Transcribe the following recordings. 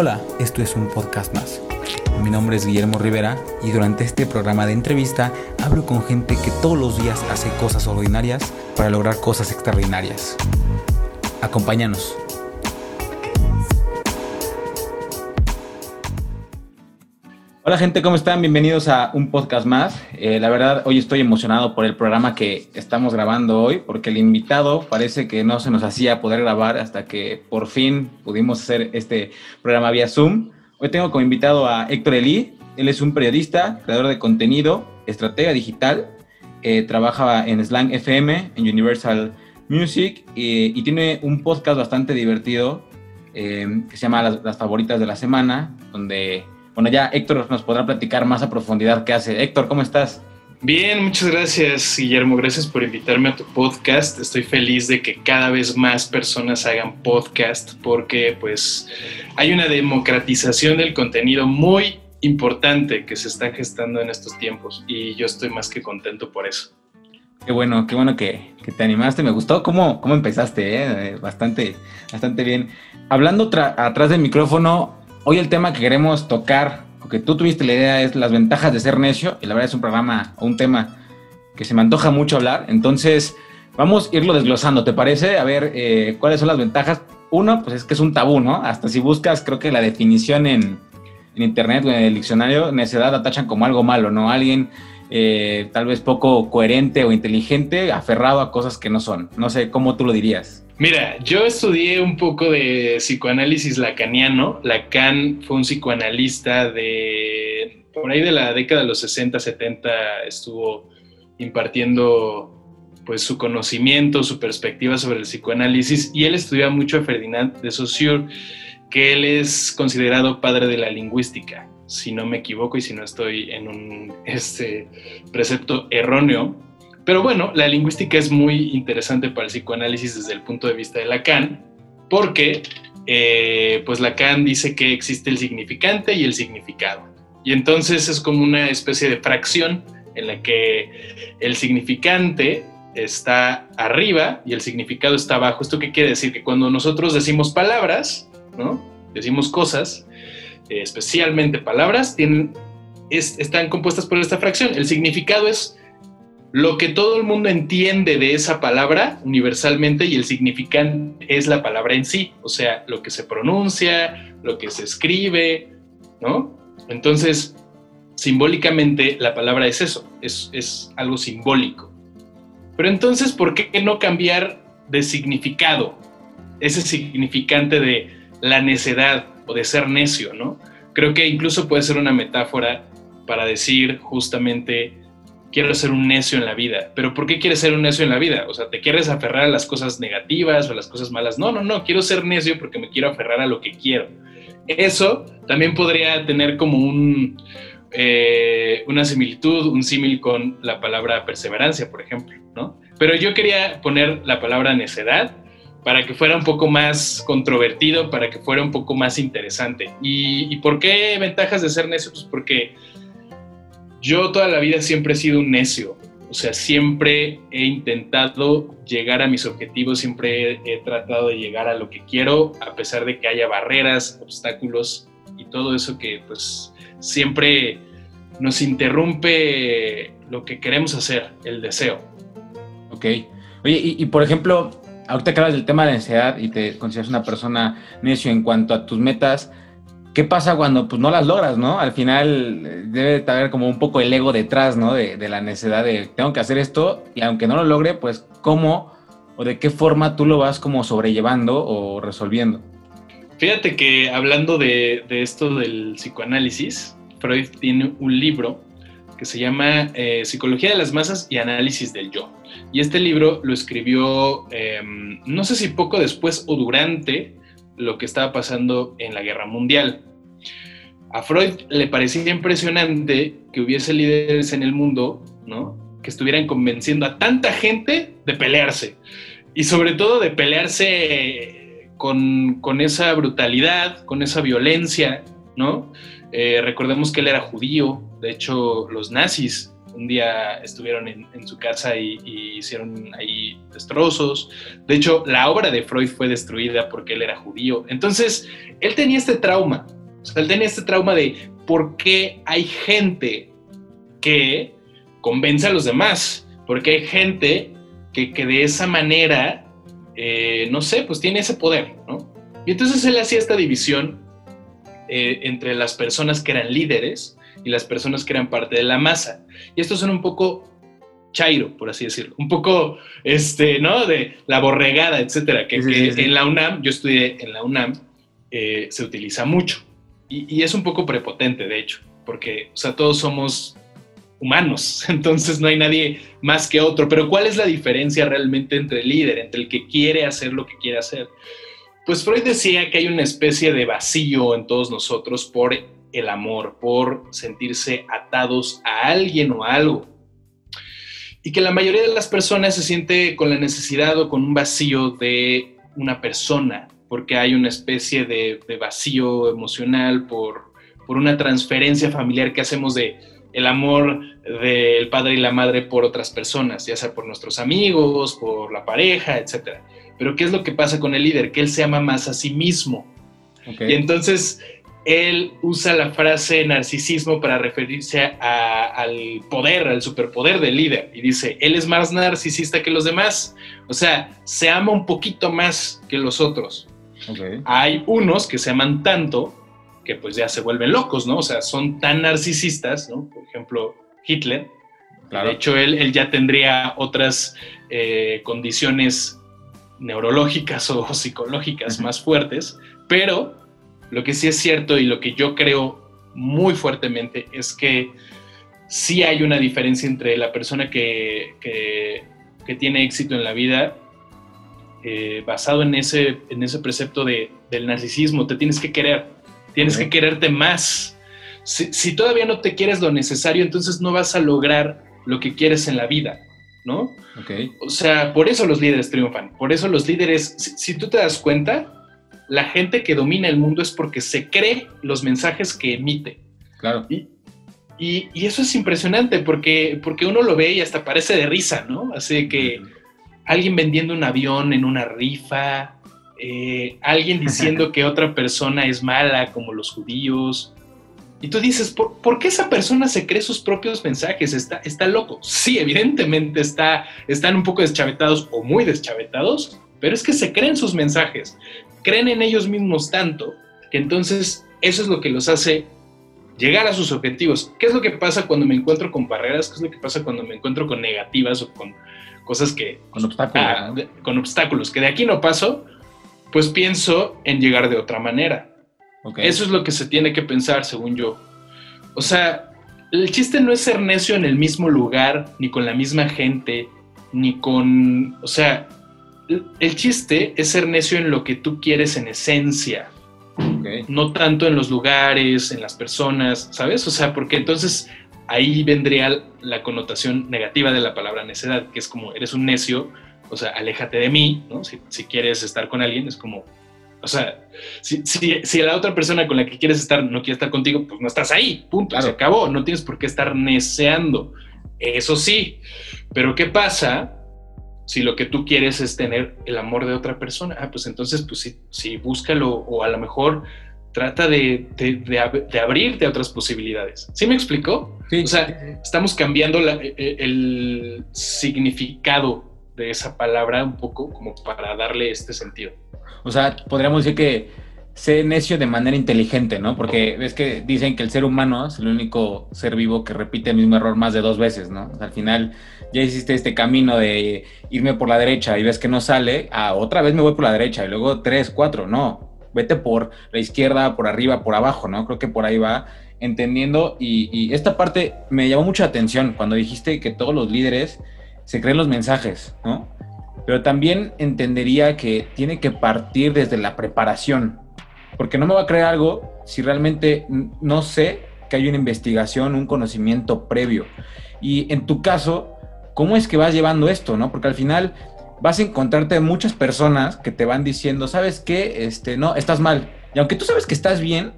Hola, esto es un podcast más. Mi nombre es Guillermo Rivera y durante este programa de entrevista hablo con gente que todos los días hace cosas ordinarias para lograr cosas extraordinarias. Acompáñanos. Hola gente, ¿cómo están? Bienvenidos a un podcast más. Eh, la verdad, hoy estoy emocionado por el programa que estamos grabando hoy, porque el invitado parece que no se nos hacía poder grabar hasta que por fin pudimos hacer este programa vía Zoom. Hoy tengo como invitado a Héctor Elí. Él es un periodista, creador de contenido, estratega digital, eh, trabaja en Slang FM, en Universal Music y tiene un podcast bastante divertido eh, que se llama las Favoritas de la Semana, donde bueno, ya Héctor nos podrá platicar más a profundidad qué hace. Héctor, ¿cómo estás? Bien, muchas gracias Guillermo, gracias por invitarme a tu podcast. Estoy feliz de que cada vez más personas hagan podcast porque pues hay una democratización del contenido muy importante que se está gestando en estos tiempos y yo estoy más que contento por eso. Qué bueno, qué bueno que, te animaste. Me gustó cómo, cómo empezaste, ¿eh? bastante, bastante bien. Hablando atrás del micrófono, Hoy el tema que queremos tocar, porque tú tuviste la idea, es las ventajas de ser necio, y la verdad es un programa o un tema que se me antoja mucho hablar. Entonces, vamos a irlo desglosando, ¿te parece? A ver eh, cuáles son las ventajas. Uno, pues es que es un tabú, ¿no? Hasta si buscas, creo que la definición en, internet o en el diccionario, necedad la tachan como algo malo, ¿no? Alguien eh, tal vez poco coherente o inteligente, aferrado a cosas que no son. No sé cómo tú lo dirías. Mira, yo estudié un poco de psicoanálisis lacaniano. Lacan fue un psicoanalista de por ahí de la década de los 60, 70 estuvo impartiendo pues su conocimiento, su perspectiva sobre el psicoanálisis y él estudiaba mucho a Ferdinand de Saussure, que él es considerado padre de la lingüística, si no me equivoco y si no estoy en un este, precepto erróneo. Pero bueno, la lingüística es muy interesante para el psicoanálisis desde el punto de vista de Lacan, porque eh, pues Lacan dice que existe el significante y el significado. Y entonces es como una especie de fracción en la que el significante está arriba y el significado está abajo. ¿Esto qué quiere decir? Que cuando nosotros decimos palabras, ¿no? Decimos cosas, especialmente palabras, tienen, están compuestas por esta fracción. El significado es lo que todo el mundo entiende de esa palabra universalmente y el significante es la palabra en sí, o sea, lo que se pronuncia, lo que se escribe, ¿no? Entonces, simbólicamente la palabra es eso, es, es algo simbólico. Pero entonces, ¿por qué no cambiar de significado? Ese significante de la necedad o de ser necio, ¿no? Creo que incluso puede ser una metáfora para decir justamente quiero ser un necio en la vida. Pero ¿por qué quieres ser un necio en la vida? O sea, ¿te quieres aferrar a las cosas negativas o a las cosas malas? No, no, no, quiero ser necio porque me quiero aferrar a lo que quiero. Eso también podría tener como un, eh, una similitud, un símil con la palabra perseverancia, por ejemplo, ¿no? Pero yo quería poner la palabra necedad para que fuera un poco más controvertido, para que fuera un poco más interesante. ¿Y, y por qué ventajas de ser necio? Pues porque yo toda la vida siempre he sido un necio, o sea, siempre he intentado llegar a mis objetivos, siempre he, tratado de llegar a lo que quiero, a pesar de que haya barreras, obstáculos y todo eso que pues siempre nos interrumpe lo que queremos hacer, el deseo. Ok. Oye, y, por ejemplo, ahorita que hablas del tema de la ansiedad y te consideras una persona necio en cuanto a tus metas, ¿qué pasa cuando pues, no las logras, no? Al final eh, debe haber como un poco el ego detrás, ¿no? De, la necesidad de tengo que hacer esto y aunque no lo logre, pues cómo o de qué forma tú lo vas como sobrellevando o resolviendo. Fíjate que hablando de, esto del psicoanálisis, Freud tiene un libro que se llama eh, Psicología de las Masas y Análisis del Yo. Y este libro lo escribió, em, no sé si poco después o durante lo que estaba pasando en la guerra mundial. A Freud le parecía impresionante que hubiese líderes en el mundo, ¿no? Que estuvieran convenciendo a tanta gente de pelearse. Y sobre todo de pelearse con, esa brutalidad, con esa violencia, ¿no? Eh, recordemos que él era judío, de hecho los nazis un día estuvieron en, su casa y, hicieron ahí destrozos. De hecho, la obra de Freud fue destruida porque él era judío. Entonces, él tenía este trauma. O sea, él tenía este trauma de por qué hay gente que convence a los demás. Porque hay gente que, que de esa manera, eh, no sé, pues tiene ese poder, ¿no? Y entonces él hacía esta división eh, entre las personas que eran líderes y las personas que eran parte de la masa. Y estos son un poco chairo, por así decirlo, un poco, este, ¿no? De la borregada, etcétera, que, en la UNAM, yo estudié en la UNAM, eh, se utiliza mucho. Y, y, es un poco prepotente, de hecho, porque, o sea, todos somos humanos, entonces no hay nadie más que otro. Pero ¿cuál es la diferencia realmente entre el líder, entre el que quiere hacer lo que quiere hacer? Pues Freud decía que hay una especie de vacío en todos nosotros por el amor, por sentirse atados a alguien o a algo. Y que la mayoría de las personas se siente con la necesidad o con un vacío de una persona, porque hay una especie de, vacío emocional por, por una transferencia familiar que hacemos de el amor del padre y la madre por otras personas, ya sea por nuestros amigos, por la pareja, etc. Pero ¿qué es lo que pasa con el líder? Que él se ama más a sí mismo. Y entonces él usa la frase narcisismo para referirse al poder, al superpoder del líder. Y dice, él es más narcisista que los demás. O sea, se ama un poquito más que los otros. Hay unos que se aman tanto que pues ya se vuelven locos, ¿no? O sea, son tan narcisistas, ¿no? Por ejemplo, Hitler. De hecho, él, él, ya tendría otras eh, condiciones neurológicas o psicológicas más fuertes, pero lo que sí es cierto y lo que yo creo muy fuertemente es que sí hay una diferencia entre la persona que, que, tiene éxito en la vida eh, basado en ese, en ese precepto de, del narcisismo, te tienes que querer, tienes que quererte más. Si, si, todavía no te quieres lo necesario, entonces no vas a lograr lo que quieres en la vida. ¿no? O sea, por eso los líderes triunfan, por eso los líderes, si, tú te das cuenta, la gente que domina el mundo es porque se cree los mensajes que emite. Claro. Y, y, eso es impresionante porque, porque uno lo ve y hasta parece de risa, ¿no? Así que alguien vendiendo un avión en una rifa, eh, alguien diciendo que otra persona es mala como los judíos, y tú dices, ¿por, qué esa persona se cree sus propios mensajes? Está, está loco. Sí, evidentemente está, están un poco deschavetados o muy deschavetados, pero es que se creen sus mensajes, creen en ellos mismos tanto que entonces eso es lo que los hace llegar a sus objetivos. ¿Qué es lo que pasa cuando me encuentro con barreras? ¿Qué es lo que pasa cuando me encuentro con negativas o con cosas que... Con obstáculos. Ah, con obstáculos, que de aquí no paso, pues pienso en llegar de otra manera eso es lo que se tiene que pensar, según yo. O sea, el chiste no es ser necio en el mismo lugar, ni con la misma gente, ni con... O sea, el chiste es ser necio en lo que tú quieres en esencia. No tanto en los lugares, en las personas, ¿sabes? O sea, porque entonces ahí vendría la connotación negativa de la palabra necedad, que es como, eres un necio, o sea, aléjate de mí, ¿no? Si, si quieres estar con alguien, es como, o sea, si, si, la otra persona con la que quieres estar no quiere estar contigo, pues no estás ahí, punto, se acabó, no tienes por qué estar neceando. Eso sí, pero ¿qué pasa si lo que tú quieres es tener el amor de otra persona? Ah, pues entonces, pues sí, sí búscalo o a lo mejor trata de, de, abrirte a otras posibilidades. ¿Sí me explicó? Sí. O sea, estamos cambiando e, e, el significado de esa palabra un poco como para darle este sentido. O sea, podríamos decir que sé necio de manera inteligente, ¿no? Porque ves que dicen que el ser humano es el único ser vivo que repite el mismo error más de dos veces, ¿no? al final ya hiciste este camino de irme por la derecha y ves que no sale, ah, otra vez me voy por la derecha y luego tres, cuatro, no, vete por la izquierda, por arriba, por abajo, ¿no? Creo que por ahí va entendiendo y, y esta parte me llamó mucha atención cuando dijiste que todos los líderes se creen los mensajes, ¿no? pero también entendería que tiene que partir desde la preparación, porque no me va a creer algo si realmente no sé que hay una investigación, un conocimiento previo. Y en tu caso, ¿cómo es que vas llevando esto, no? Porque al final vas a encontrarte muchas personas que te van diciendo, ¿sabes qué? Este, no, estás mal. Y aunque tú sabes que estás bien,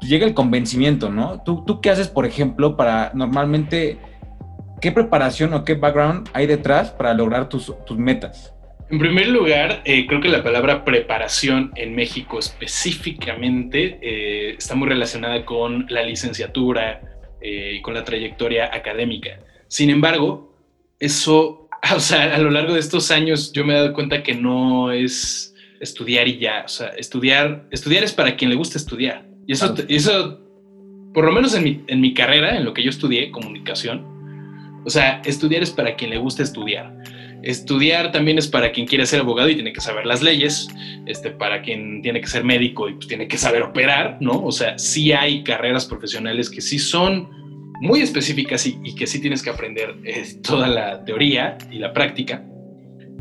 pues llega el convencimiento, ¿no? ¿Tú, ¿Tú qué haces, por ejemplo, para normalmente ¿qué preparación o qué background hay detrás para lograr tus, tus metas? En primer lugar, eh, creo que la palabra preparación en México específicamente eh, está muy relacionada con la licenciatura y con la trayectoria académica. Sin embargo, eso, o sea, a lo largo de estos años yo me he dado cuenta que no es estudiar y ya, o sea, estudiar, estudiar es para quien le gusta estudiar. Y eso, eso por lo menos en mi, en mi carrera, en lo que yo estudié, comunicación, o sea, estudiar es para quien le gusta estudiar. Estudiar también es para quien quiere ser abogado y tiene que saber las leyes, este, para quien tiene que ser médico y pues, tiene que saber operar, ¿no? O sea, sí hay carreras profesionales que sí son muy específicas y, que sí tienes que aprender eh, toda la teoría y la práctica,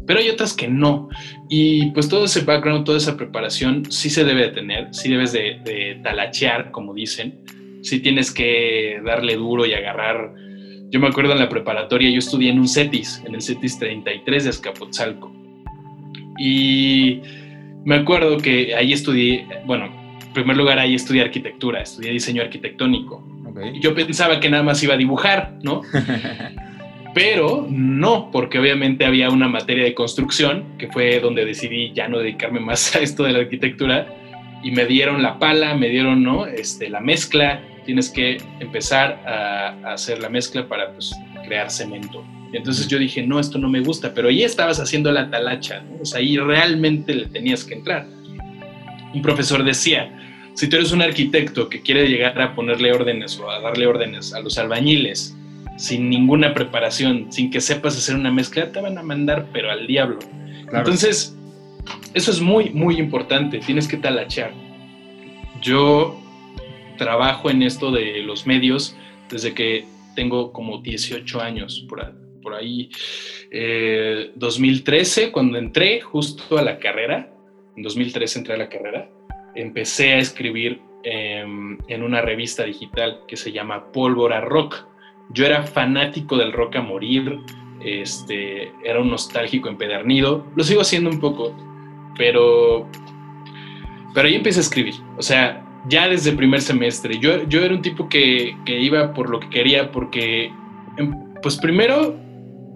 pero hay otras que no. Y pues todo ese background, toda esa preparación sí se debe de tener, sí debes de, de talachear, como dicen, sí tienes que darle duro y agarrar. Yo me acuerdo en la preparatoria, yo estudié en un CETIS, en el CETIS 33 de Azcapotzalco. Y me acuerdo que ahí estudié, bueno, en primer lugar ahí estudié arquitectura, estudié diseño arquitectónico. Yo pensaba que nada más iba a dibujar, ¿no? Pero no, porque obviamente había una materia de construcción, que fue donde decidí ya no dedicarme más a esto de la arquitectura, y me dieron la pala, me dieron ¿no? este, la mezcla, tienes que empezar a, hacer la mezcla para pues, crear cemento. Y entonces yo dije, no, esto no me gusta, pero ahí estabas haciendo la talacha, o sea, ahí realmente le tenías que entrar. Un profesor decía, si tú eres un arquitecto que quiere llegar a ponerle órdenes o a darle órdenes a los albañiles sin ninguna preparación, sin que sepas hacer una mezcla, te van a mandar, pero al diablo. Entonces, eso es muy, muy importante, tienes que talachar. Yo trabajo en esto de los medios desde que tengo como 18 años, por, ahí. 2013, eh, cuando entré justo a la carrera, en 2013 entré a la carrera, empecé a escribir em, en una revista digital que se llama Pólvora Rock. Yo era fanático del rock a morir, este, era un nostálgico empedernido, lo sigo haciendo un poco, pero, pero ahí empecé a escribir, o sea, ya desde el primer semestre, yo, yo era un tipo que, que iba por lo que quería, porque, em, pues primero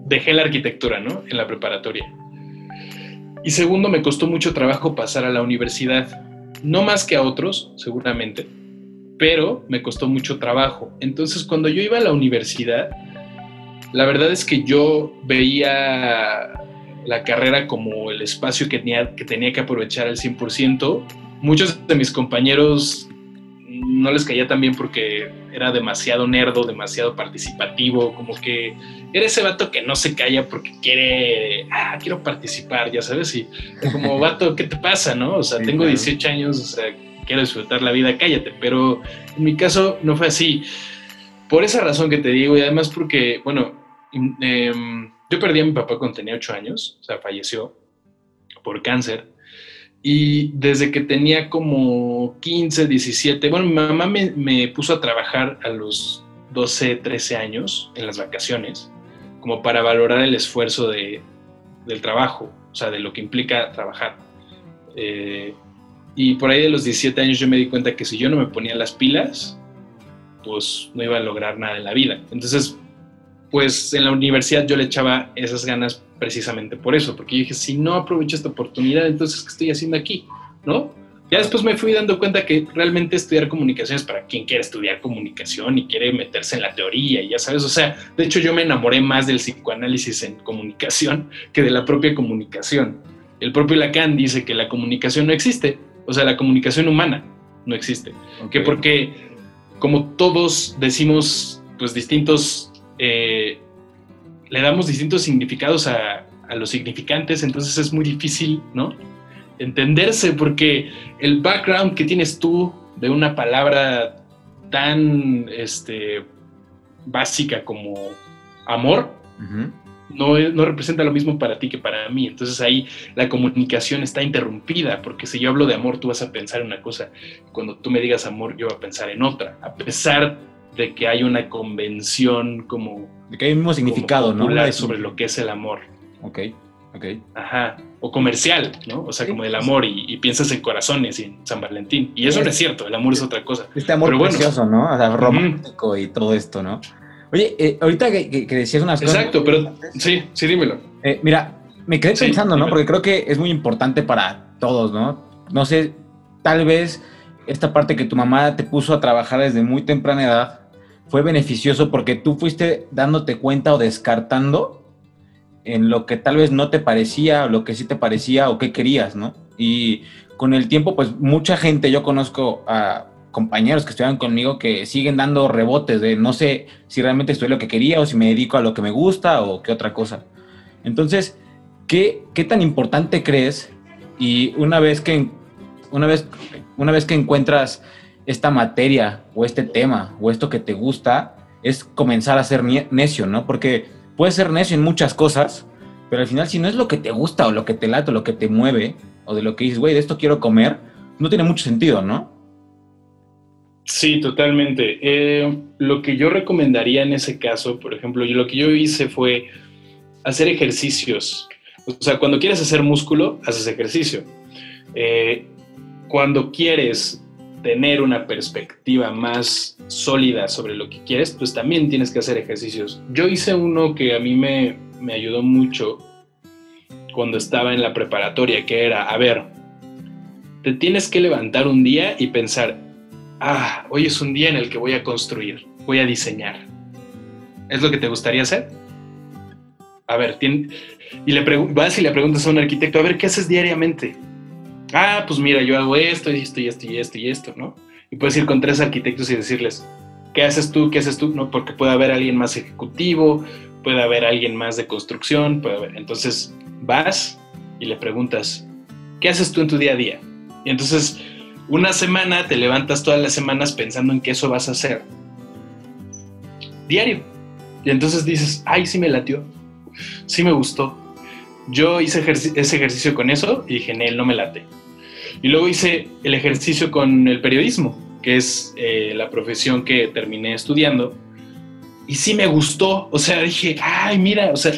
dejé la arquitectura, ¿no? En la preparatoria. Y segundo, me costó mucho trabajo pasar a la universidad no más que a otros, seguramente, pero me costó mucho trabajo. Entonces, cuando yo iba a la universidad, la verdad es que yo veía la carrera como el espacio que tenía que, tenía que aprovechar al 100%. Muchos de mis compañeros no les caía tan bien porque era demasiado nerdo, demasiado participativo, como que era ese vato que no se calla porque quiere, ah, quiero participar, ya sabes, y como vato, ¿qué te pasa, no? O sea, tengo 18 años, o sea, quiero disfrutar la vida, cállate, pero en mi caso no fue así. Por esa razón que te digo, y además porque, bueno, em, yo perdí a mi papá cuando tenía 8 años, o sea, falleció por cáncer. Y desde que tenía como 15, 17, bueno, mi mamá me, me, puso a trabajar a los 12, 13 años en las vacaciones, como para valorar el esfuerzo de, del trabajo, o sea, de lo que implica trabajar. Eh, y por ahí de los 17 años yo me di cuenta que si yo no me ponía las pilas, pues no iba a lograr nada en la vida. Entonces, pues en la universidad yo le echaba esas ganas precisamente por eso, porque yo dije, si no aprovecho esta oportunidad, entonces, ¿qué estoy haciendo aquí? ¿No? Ya después me fui dando cuenta que realmente estudiar comunicación es para quien quiere estudiar comunicación y quiere meterse en la teoría, y ya sabes, o sea, de hecho yo me enamoré más del psicoanálisis en comunicación que de la propia comunicación. El propio Lacan dice que la comunicación no existe, o sea, la comunicación humana no existe, que porque como todos decimos pues distintos eh, le damos distintos significados a, los significantes, entonces es muy difícil, ¿no? Entenderse porque el background que tienes tú de una palabra tan este, básica como amor, no, no, representa lo mismo para ti que para mí. Entonces ahí la comunicación está interrumpida, porque si yo hablo de amor, tú vas a pensar en una cosa. Cuando tú me digas amor, yo voy a pensar en otra, a pesar de que hay una convención como... De que hay el mismo significado, ¿no? Sobre lo que es el amor. Ok, ok. Ajá. O comercial, ¿no? O sea, como del amor y, piensas en corazones y en San Valentín. Y eso no es cierto, el amor es otra cosa. Este amor precioso, ¿no? O sea, romántico y todo esto, ¿no? Oye, eh, ahorita que, decías unas cosas. Exacto, pero sí, sí, dímelo. Eh, mira, me quedé pensando, ¿no? Porque creo que es muy importante para todos, ¿no? No sé, tal vez esta parte que tu mamá te puso a trabajar desde muy temprana edad fue beneficioso porque tú fuiste dándote cuenta o descartando en lo que tal vez no te parecía, o lo que sí te parecía o qué querías, ¿no? Y con el tiempo, pues mucha gente, yo conozco a compañeros que estudian conmigo que siguen dando rebotes de no sé si realmente estoy lo que quería o si me dedico a lo que me gusta o qué otra cosa. Entonces, ¿qué, qué tan importante crees? Y una vez que, una vez, una vez que encuentras esta materia o este tema o esto que te gusta, es comenzar a ser necio, ¿no? Porque puedes ser necio en muchas cosas, pero al final si no es lo que te gusta o lo que te late o lo que te mueve, o de lo que dices, güey, de esto quiero comer, no tiene mucho sentido, ¿no? Sí, totalmente. Eh, lo que yo recomendaría en ese caso, por ejemplo, yo, lo que yo hice fue hacer ejercicios. O sea, cuando quieres hacer músculo, haces ejercicio. Eh, cuando quieres tener una perspectiva más sólida sobre lo que quieres, pues también tienes que hacer ejercicios. Yo hice uno que a mí me, me ayudó mucho cuando estaba en la preparatoria, que era, a ver, te tienes que levantar un día y pensar, ah, hoy es un día en el que voy a construir, voy a diseñar. ¿Es lo que te gustaría hacer? A ver, y le vas y le preguntas a un arquitecto, a ver, ¿qué haces diariamente? Ah, pues mira, yo hago esto y esto y esto y esto y esto, ¿no? Y puedes ir con tres arquitectos y decirles, ¿qué haces tú? ¿Qué haces tú? No, porque puede haber alguien más ejecutivo, puede haber alguien más de construcción, puede haber. Entonces vas y le preguntas, ¿qué haces tú en tu día a día? Y entonces una semana te levantas todas las semanas pensando en qué eso vas a hacer. Diario. Y entonces dices, ay, sí me latió, sí me gustó. Yo hice ese ejercicio con eso y dije, no me late. Y luego hice el ejercicio con el periodismo, que es eh, la profesión que terminé estudiando. Y sí me gustó, o sea, dije, ay, mira, o sea,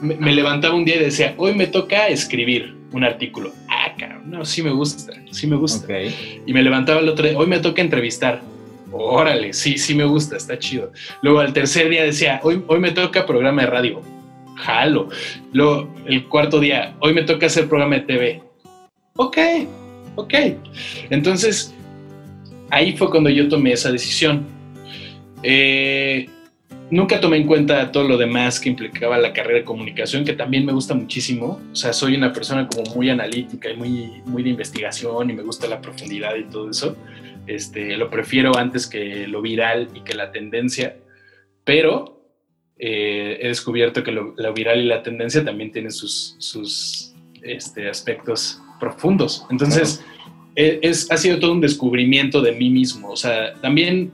me, levantaba un día y decía, hoy me toca escribir un artículo. Ah, cabrón, no, sí me gusta, sí me gusta. Y me levantaba el otro día, hoy me toca entrevistar. Órale, sí, sí me gusta, está chido. Luego al tercer día decía, hoy, hoy me toca programa de radio. Jalo. Luego el cuarto día, hoy me toca hacer programa de TV ok, ok. Entonces, ahí fue cuando yo tomé esa decisión. Eh, nunca tomé en cuenta todo lo demás que implicaba la carrera de comunicación, que también me gusta muchísimo. O sea, soy una persona como muy analítica y muy, muy de investigación y me gusta la profundidad y todo eso. Este, lo prefiero antes que lo viral y que la tendencia, pero eh, he descubierto que lo, viral y la tendencia también tienen sus, sus este, aspectos profundos. Entonces, e, es, ha sido todo un descubrimiento de mí mismo. O sea, también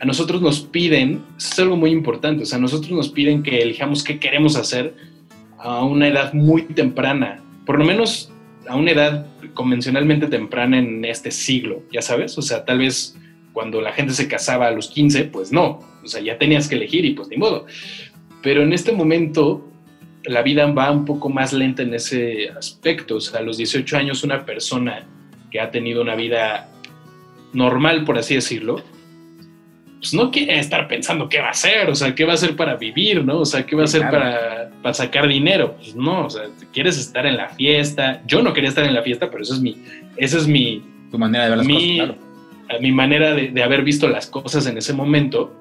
a nosotros nos piden, es algo muy importante, o sea, a nosotros nos piden que elijamos qué queremos hacer a una edad muy temprana, por lo menos a una edad convencionalmente temprana en este siglo, ya sabes, o sea, tal vez cuando la gente se casaba a los 15, pues no, o sea, ya tenías que elegir y pues ni modo. Pero en este momento la vida va un poco más lenta en ese aspecto. O sea, a los 18 años una persona que ha tenido una vida normal, por así decirlo, pues no quiere estar pensando qué va a hacer, o sea, qué va a hacer para vivir, ¿no? O sea, qué va a hacer para, para, sacar dinero. Pues no, o sea, quieres estar en la fiesta. Yo no quería estar en la fiesta, pero eso es mi, esa es mi... Tu manera de ver las mi, cosas, Mi manera de, de, haber visto las cosas en ese momento.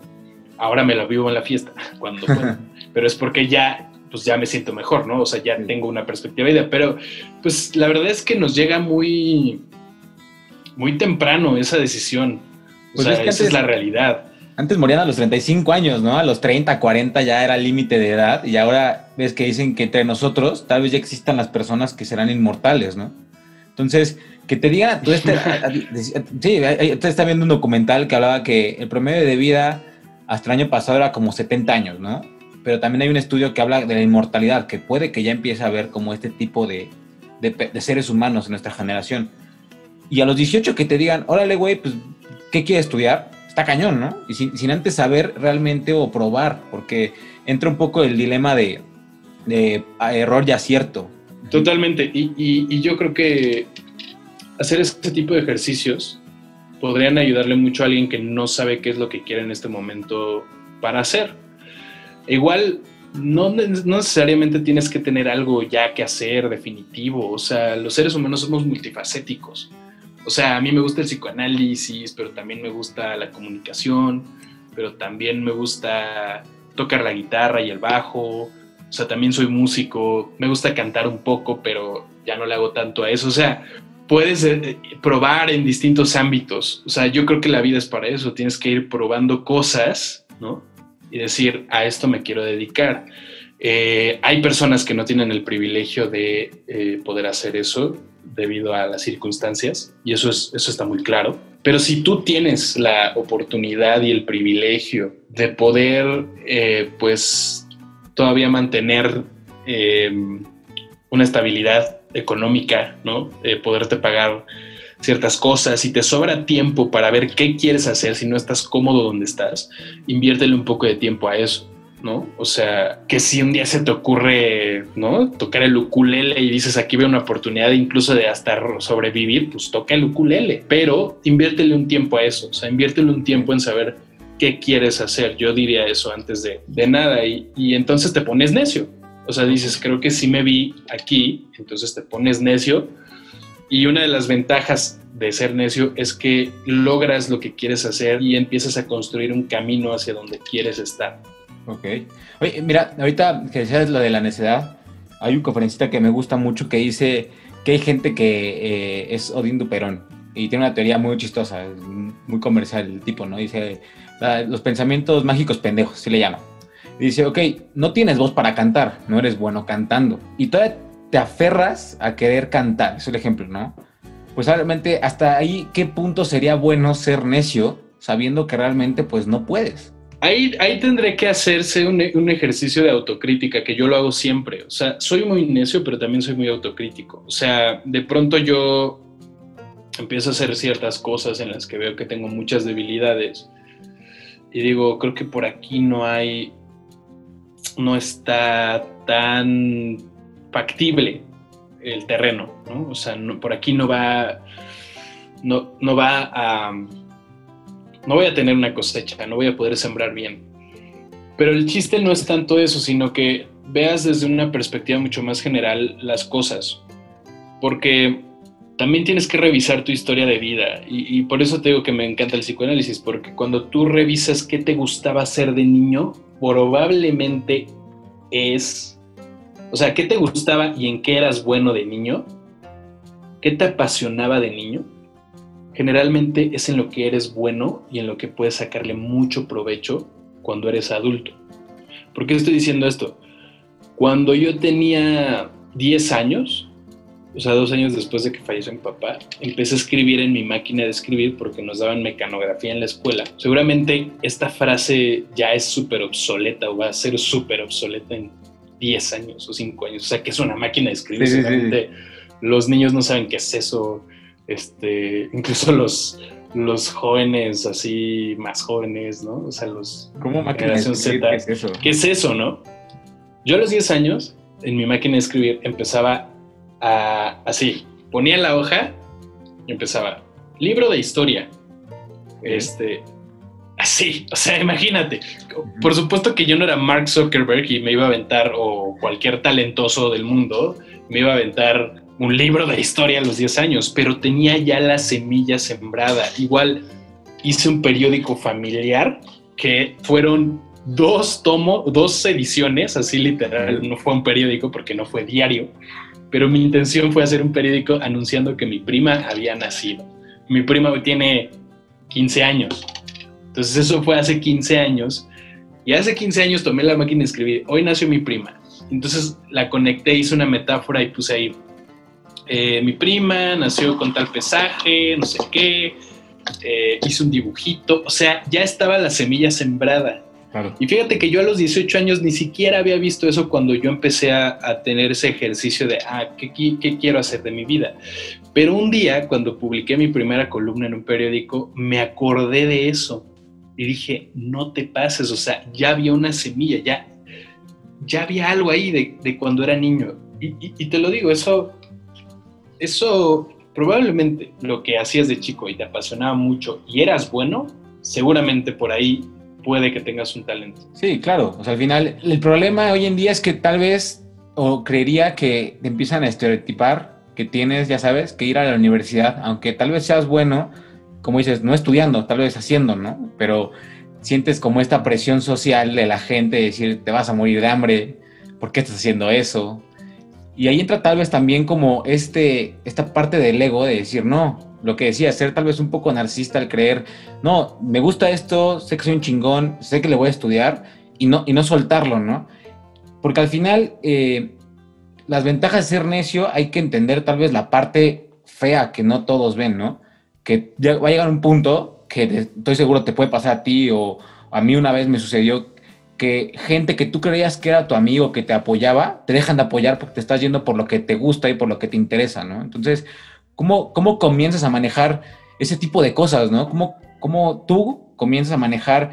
Ahora me la vivo en la fiesta, cuando pero es porque ya pues ya me siento mejor, ¿no? O sea, ya tengo una perspectiva idea, pero pues la verdad es que nos llega muy, muy temprano esa decisión. O pues sea, esa es la realidad. Antes morían a los 35 años, ¿no? A los 30, 40 ya era límite de edad y ahora ves que dicen que entre nosotros tal vez ya existan las personas que serán inmortales, ¿no? Entonces, que te digan, tú este, sí, usted está viendo un documental que hablaba que el promedio de vida hasta el año pasado era como 70 años, ¿no? Pero también hay un estudio que habla de la inmortalidad, que puede que ya empiece a ver como este tipo de, de, seres humanos en nuestra generación. Y a los 18 que te digan, órale, güey, pues, ¿qué quieres estudiar? Está cañón, ¿no? Y sin, antes saber realmente o probar, porque entra un poco el dilema de, de error y acierto. Totalmente. Y, y, yo creo que hacer este tipo de ejercicios podrían ayudarle mucho a alguien que no sabe qué es lo que quiere en este momento para hacer Igual no, necesariamente tienes que tener algo ya que hacer definitivo, o sea, los seres humanos somos multifacéticos. O sea, a mí me gusta el psicoanálisis, pero también me gusta la comunicación, pero también me gusta tocar la guitarra y el bajo, o sea, también soy músico, me gusta cantar un poco, pero ya no le hago tanto a eso, o sea, puedes eh, probar en distintos ámbitos, o sea, yo creo que la vida es para eso, tienes que ir probando cosas, ¿no? Y decir, a esto me quiero dedicar. Eh, hay personas que no tienen el privilegio de eh, poder hacer eso debido a las circunstancias y eso, es, eso está muy claro. Pero si tú tienes la oportunidad y el privilegio de poder, eh, pues, todavía mantener una estabilidad económica, ¿no? poderte pagar ciertas cosas, si te sobra tiempo para ver qué quieres hacer, si no estás cómodo donde estás, inviértele un poco de tiempo a eso. ¿no? O sea, que si un día se te ocurre, ¿no? Tocar el ukulele y dices, aquí veo una oportunidad incluso de hasta sobrevivir, pues toca el ukulele, pero inviértele un tiempo a eso, o sea, inviértele un tiempo en saber qué quieres hacer. Yo diría eso antes de, de nada y, y entonces te pones necio. O sea, dices, creo que sí me vi aquí, entonces te pones necio. Y una de las ventajas de ser necio es que logras lo que quieres hacer y empiezas a construir un camino hacia donde quieres estar. Ok. Oye, mira, ahorita que decías lo de la necedad, hay un conferencista que me gusta mucho que dice que hay gente que eh, es Odín Duperón y tiene una teoría muy chistosa, muy comercial el tipo, ¿no? Dice los pensamientos mágicos pendejos, se le llama. dice, ok, no tienes voz para cantar, no eres bueno cantando. Y todavía te aferras a querer cantar, es el ejemplo, ¿no? Pues realmente hasta ahí, ¿qué punto sería bueno ser necio sabiendo que realmente pues no puedes? Ahí, ahí tendré que hacerse un, un, ejercicio de autocrítica, que yo lo hago siempre. O sea, soy muy necio, pero también soy muy autocrítico. O sea, de pronto yo empiezo a hacer ciertas cosas en las que veo que tengo muchas debilidades. Y digo, creo que por aquí no hay, no está tan factible el terreno, ¿no? O sea, por aquí no va, no, no va a no voy a tener una cosecha, no voy a poder sembrar bien. Pero el chiste no es tanto eso, sino que veas desde una perspectiva mucho más general las cosas. Porque también tienes que revisar tu historia de vida. Y, por eso te digo que me encanta el psicoanálisis, porque cuando tú revisas qué te gustaba hacer de niño, probablemente es... O sea, ¿qué te gustaba y en qué eras bueno de niño? ¿Qué te apasionaba de niño? generalmente es en lo que eres bueno y en lo que puedes sacarle mucho provecho cuando eres adulto. ¿Por qué estoy diciendo esto? Cuando yo tenía 10 años, o sea, dos años después de que falleció mi papá, empecé a escribir en mi máquina de escribir porque nos daban mecanografía en la escuela. Seguramente esta frase ya es súper obsoleta o va a ser súper obsoleta en 10 años o 5 años. O sea, que es una máquina de escribir. Seguramente los niños no saben qué es eso este, incluso los, los jóvenes así más jóvenes, ¿no? O sea, los... ¿Cómo máquina de escribir? ¿Qué es eso? ¿Qué es eso, no? Yo a los 10 años, en mi máquina de escribir, empezaba a, así, ponía la hoja y empezaba, libro de historia. Este, así, o sea, imagínate. Por supuesto que yo no era Mark Zuckerberg y me iba a aventar, o cualquier talentoso del mundo, me iba a aventar un libro de historia a los 10 años, pero tenía ya la semilla sembrada. Igual hice un periódico familiar que fueron dos tomos, dos ediciones, así literal, no fue un periódico porque no fue diario, pero mi intención fue hacer un periódico anunciando que mi prima había nacido. Mi prima tiene 15 años, entonces eso fue hace 15 años, y hace 15 años tomé la máquina de escribir, hoy nació mi prima, entonces la conecté, hice una metáfora y puse ahí eh, mi prima nació con tal pesaje, no sé qué, eh, hizo un dibujito, o sea, ya estaba la semilla sembrada. Y fíjate que yo a los 18 años ni siquiera había visto eso cuando yo empecé a, tener ese ejercicio de, ah, ¿qué, ¿qué, quiero hacer de mi vida? Pero un día, cuando publiqué mi primera columna en un periódico, me acordé de eso y dije, no te pases, o sea, ya había una semilla, ya, ya había algo ahí de, de cuando era niño. Y, y, te lo digo, eso eso probablemente lo que hacías de chico y te apasionaba mucho y eras bueno, seguramente por ahí puede que tengas un talento. Sí, claro. O sea, al final, el problema hoy en día es que tal vez, o creería que te empiezan a estereotipar que tienes, ya sabes, que ir a la universidad, aunque tal vez seas bueno, como dices, no estudiando, tal vez haciendo, ¿no? Pero sientes como esta presión social de la gente, de decir, te vas a morir de hambre, ¿por qué estás haciendo eso? Y ahí entra tal vez también como este, esta parte del ego de decir, no, lo que decía, ser tal vez un poco narcisista al creer, no, me gusta esto, sé que soy un chingón, sé que le voy a estudiar y no, y no soltarlo, ¿no? Porque al final, eh, las ventajas de ser necio hay que entender tal vez la parte fea que no todos ven, ¿no? Que va a llegar un punto que estoy seguro te puede pasar a ti o a mí una vez me sucedió que gente que tú creías que era tu amigo, que te apoyaba, te dejan de apoyar porque te estás yendo por lo que te gusta y por lo que te interesa, ¿no? Entonces, ¿cómo, cómo comienzas a manejar ese tipo de cosas, ¿no? ¿Cómo, cómo tú comienzas a manejar,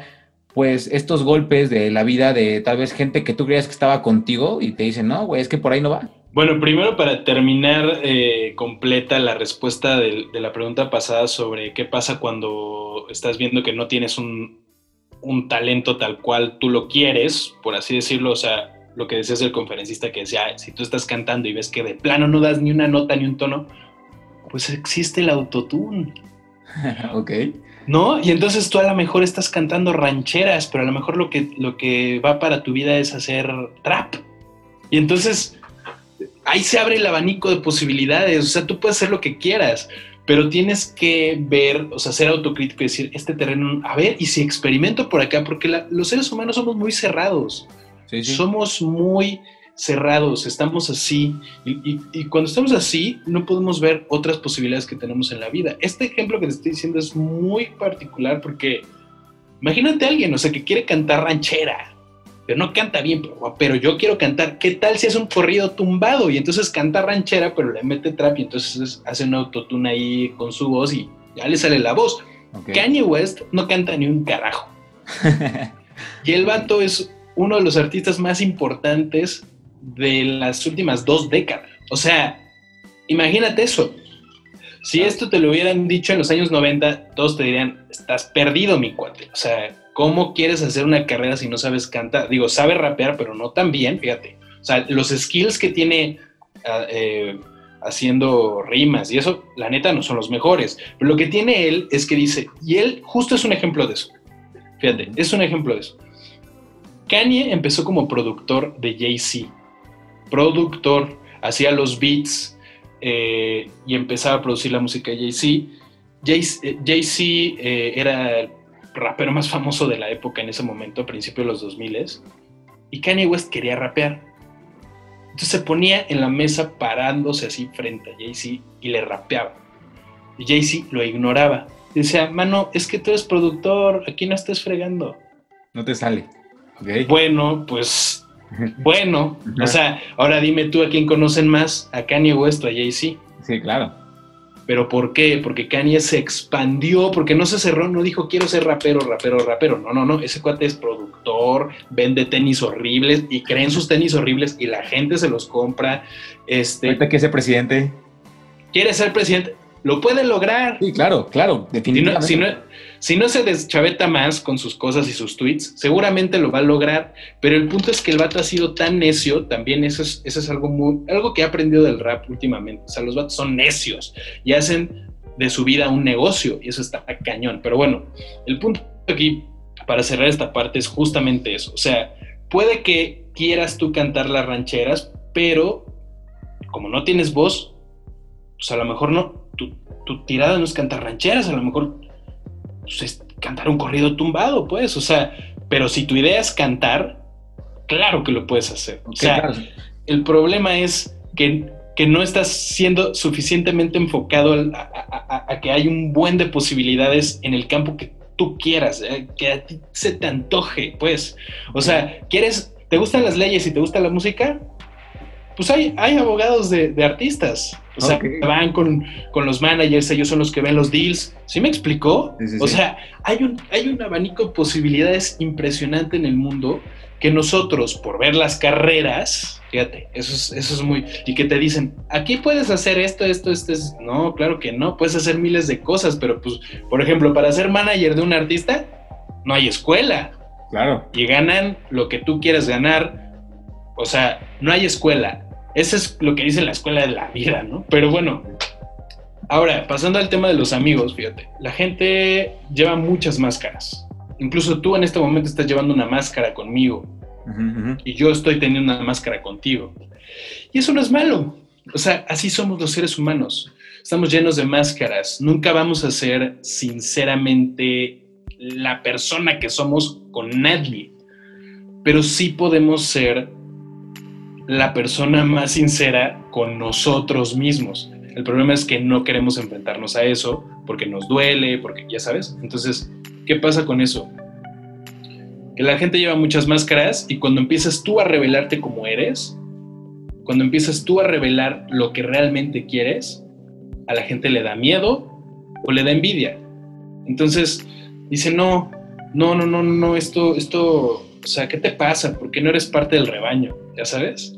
pues, estos golpes de la vida de tal vez gente que tú creías que estaba contigo y te dicen, no, güey, es que por ahí no va? Bueno, primero para terminar eh, completa la respuesta de, de la pregunta pasada sobre qué pasa cuando estás viendo que no tienes un, un talento tal cual tú lo quieres, por así decirlo, o sea, lo que decías del conferencista que decía, si tú estás cantando y ves que de plano no das ni una nota ni un tono, pues existe el autotune. ok. ¿No? Y entonces tú a lo mejor estás cantando rancheras, pero a lo mejor lo que, lo que va para tu vida es hacer trap. Y entonces ahí se abre el abanico de posibilidades, o sea, tú puedes hacer lo que quieras pero tienes que ver, o sea, ser autocrítico y decir, este terreno, a ver, y si experimento por acá, porque los seres humanos somos muy cerrados, somos muy cerrados, estamos así, y, cuando estamos así, no podemos ver otras posibilidades que tenemos en la vida. Este ejemplo que te estoy diciendo es muy particular porque imagínate a alguien, o sea, que quiere cantar ranchera, pero no canta bien, pero, yo quiero cantar. ¿Qué tal si es un corrido tumbado? Y entonces canta ranchera, pero le mete trap y entonces hace un autotune ahí con su voz y ya le sale la voz. Kanye West no canta ni un carajo. y el vato es uno de los artistas más importantes de las últimas dos décadas. O sea, imagínate eso. Si esto te lo hubieran dicho en los años 90, todos te dirían, estás perdido, mi cuate. O sea, ¿Cómo quieres hacer una carrera si no sabes cantar? Digo, sabe rapear, pero no tan bien, fíjate. O sea, los skills que tiene ah, eh, haciendo rimas y eso, la neta, no son los mejores. Pero lo que tiene él es que dice, y él justo es un ejemplo de eso. Fíjate, es un ejemplo de eso. Kanye empezó como productor de Jay-Z. Productor, hacía los beats eh, y empezaba a producir la música de Jay-Z. Jay-Z eh, era rapero más famoso de la época en ese momento, a principios de los 2000 y Kanye West quería rapear. Entonces se ponía en la mesa parándose así frente a Jay-Z y le rapeaba. Y Jay-Z lo ignoraba. Decía, mano, es que tú eres productor, aquí no estés fregando. No te sale. Bueno, pues, bueno. o sea, ahora dime tú a quién conocen más, a Kanye West o a Jay-Z. Sí, claro. ¿Pero por qué? Porque Kanye se expandió, porque no se cerró, no dijo quiero ser rapero, rapero, rapero. No, no, no. Ese cuate es productor, vende tenis horribles y creen sus tenis horribles y la gente se los compra. Este, Ahorita que ese presidente. Quiere ser presidente lo puede lograr. Sí, claro, claro, definitivamente. Si no, si no, se deschaveta más con sus cosas y sus tweets, seguramente lo va a lograr, pero el punto es que el vato ha sido tan necio, también eso es, algo, muy, algo que he aprendido del rap últimamente, o sea, los vatos son necios y hacen de su vida un negocio y eso está cañón, pero bueno, el punto aquí para cerrar esta parte es justamente eso, o sea, puede que quieras tú cantar las rancheras, pero como no tienes voz, pues a lo mejor no, tu, tirada no es cantar rancheras, a lo mejor pues, es cantar un corrido tumbado, pues, o sea, pero si tu idea es cantar, claro que lo puedes hacer. O sea, el problema es que, no estás siendo suficientemente enfocado a, que hay un buen de posibilidades en el campo que tú quieras, eh, que a ti se te antoje, pues. O sea, ¿quieres, te gustan las leyes y te gusta la música? Pues hay, hay abogados de, de artistas. O sea, van con, los managers, ellos son los que ven los deals. ¿Sí me explicó? o sea, hay un, hay un abanico de posibilidades impresionante en el mundo que nosotros, por ver las carreras, fíjate, eso es, eso es muy... Y que te dicen, aquí puedes hacer esto, esto, esto, es... No, claro que no, puedes hacer miles de cosas, pero pues, por ejemplo, para ser manager de un artista, no hay escuela. Claro. Y ganan lo que tú quieras ganar. O sea, no hay escuela. Eso es lo que dice la escuela de la vida, ¿no? Pero bueno, ahora, pasando al tema de los amigos, fíjate, la gente lleva muchas máscaras. Incluso tú en este momento estás llevando una máscara conmigo y yo estoy teniendo una máscara contigo. Y eso no es malo. O sea, así somos los seres humanos. Estamos llenos de máscaras. Nunca vamos a ser sinceramente la persona que somos con nadie. Pero sí podemos ser la persona más sincera con nosotros mismos. El problema es que no queremos enfrentarnos a eso porque nos duele, porque ya sabes. Entonces, ¿qué pasa con eso? Que la gente lleva muchas máscaras y cuando empiezas tú a revelarte como eres, cuando empiezas tú a revelar lo que realmente quieres, a la gente le da miedo o le da envidia. Entonces dice, no, no, no, no, no, esto, esto, o sea, ¿qué te pasa? ¿Por qué no eres parte del rebaño? ¿Ya sabes?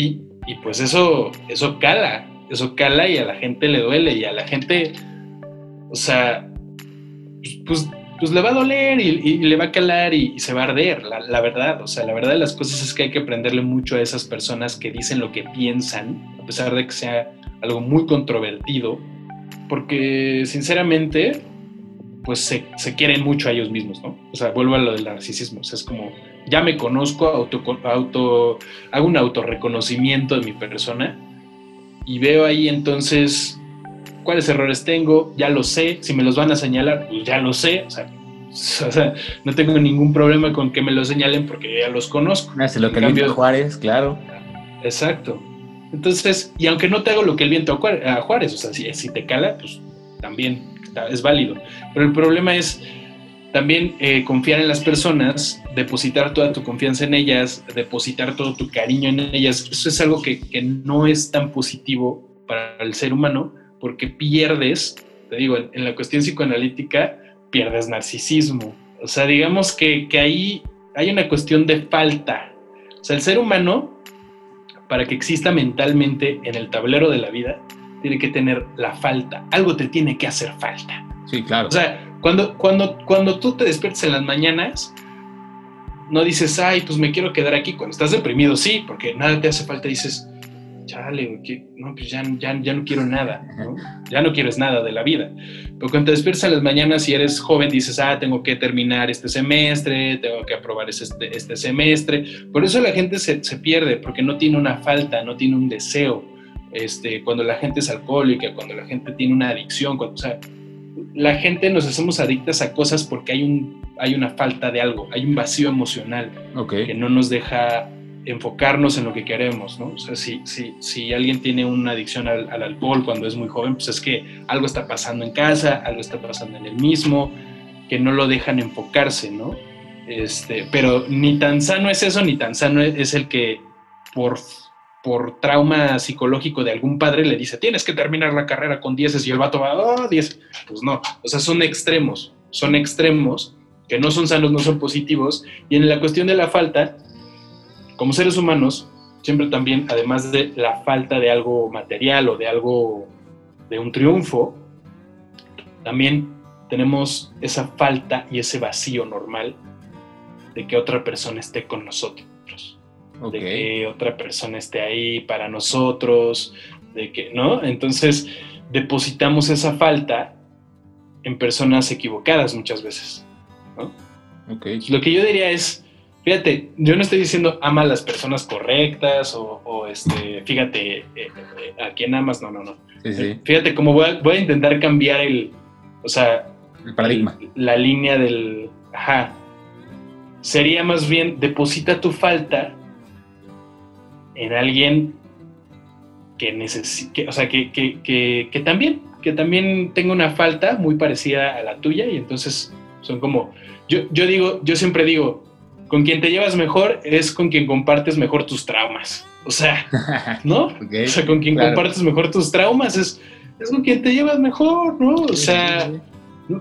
Y, y pues eso, eso cala, eso cala y a la gente le duele y a la gente, o sea, pues pues le va a doler y, le va a calar y, se va a arder, la, verdad. O sea, la verdad de las cosas es que hay que aprenderle mucho a esas personas que dicen lo que piensan, a pesar de que sea algo muy controvertido, porque sinceramente, pues se, quieren mucho a ellos mismos, ¿no? O sea, vuelvo a lo del narcisismo. O sea, es como, ya me conozco, auto, auto, hago un autorreconocimiento de mi persona y veo ahí entonces cuáles errores tengo, ya lo sé, si me los van a señalar, pues ya lo sé, o sea, no tengo ningún problema con que me lo señalen porque ya los conozco. Hace lo que el viento Juárez, claro. Exacto. Entonces, y aunque no te hago lo que el viento a Juárez, o sea, si, si te cala, pues también es válido. Pero el problema es también eh, confiar en las personas, depositar toda tu confianza en ellas, depositar todo tu cariño en ellas. Eso es algo que, que no es tan positivo para el ser humano porque pierdes, te digo, en, la cuestión psicoanalítica, pierdes narcisismo. O sea, digamos que, que ahí hay una cuestión de falta. O sea, el ser humano, para que exista mentalmente en el tablero de la vida, tiene que tener la falta. Algo te tiene que hacer falta. Sí, claro. O sea, cuando, cuando, cuando tú te despiertas en las mañanas, no dices, ay, pues me quiero quedar aquí. Cuando estás deprimido, sí, porque nada te hace falta. Dices, chale, no, pues ya, ya, no quiero nada, ¿no? Ya no quieres nada de la vida. Pero cuando te despiertas a las mañanas y eres joven, dices, ah, tengo que terminar este semestre, tengo que aprobar este, este semestre. Por eso la gente se, se, pierde, porque no tiene una falta, no tiene un deseo. Este, cuando la gente es alcohólica, cuando la gente tiene una adicción, cuando, o sea, la gente nos hacemos adictas a cosas porque hay, un, hay una falta de algo, hay un vacío emocional que no nos deja enfocarnos en lo que queremos, ¿no? O sea, si, si, si alguien tiene una adicción al, alcohol cuando es muy joven, pues es que algo está pasando en casa, algo está pasando en el mismo, que no lo dejan enfocarse, ¿no? Este, pero ni tan sano es eso, ni tan sano es el que por, por trauma psicológico de algún padre le dice, tienes que terminar la carrera con 10 y el vato va, oh, 10. Pues no, o sea, son extremos, son extremos que no son sanos, no son positivos. Y en la cuestión de la falta, como seres humanos, siempre también, además de la falta de algo material o de algo, de un triunfo, también tenemos esa falta y ese vacío normal de que otra persona esté con nosotros, de que otra persona esté ahí para nosotros, de que, ¿no? Entonces depositamos esa falta en personas equivocadas muchas veces, ¿no? Lo que yo diría es, Fíjate, yo no estoy diciendo ama a las personas correctas o, este, fíjate, eh, eh, a quién amas, no, no, no. Fíjate cómo voy a, intentar cambiar el, o sea, el paradigma. la línea del, ajá. Sería más bien, deposita tu falta en alguien que necesite, o sea, que, que, que, también, que también tenga una falta muy parecida a la tuya y entonces son como, yo, yo digo, yo siempre digo, con quien te llevas mejor es con quien compartes mejor tus traumas. O sea, ¿no? o sea, con quien compartes mejor tus traumas es, es con quien te llevas mejor, ¿no? O sea,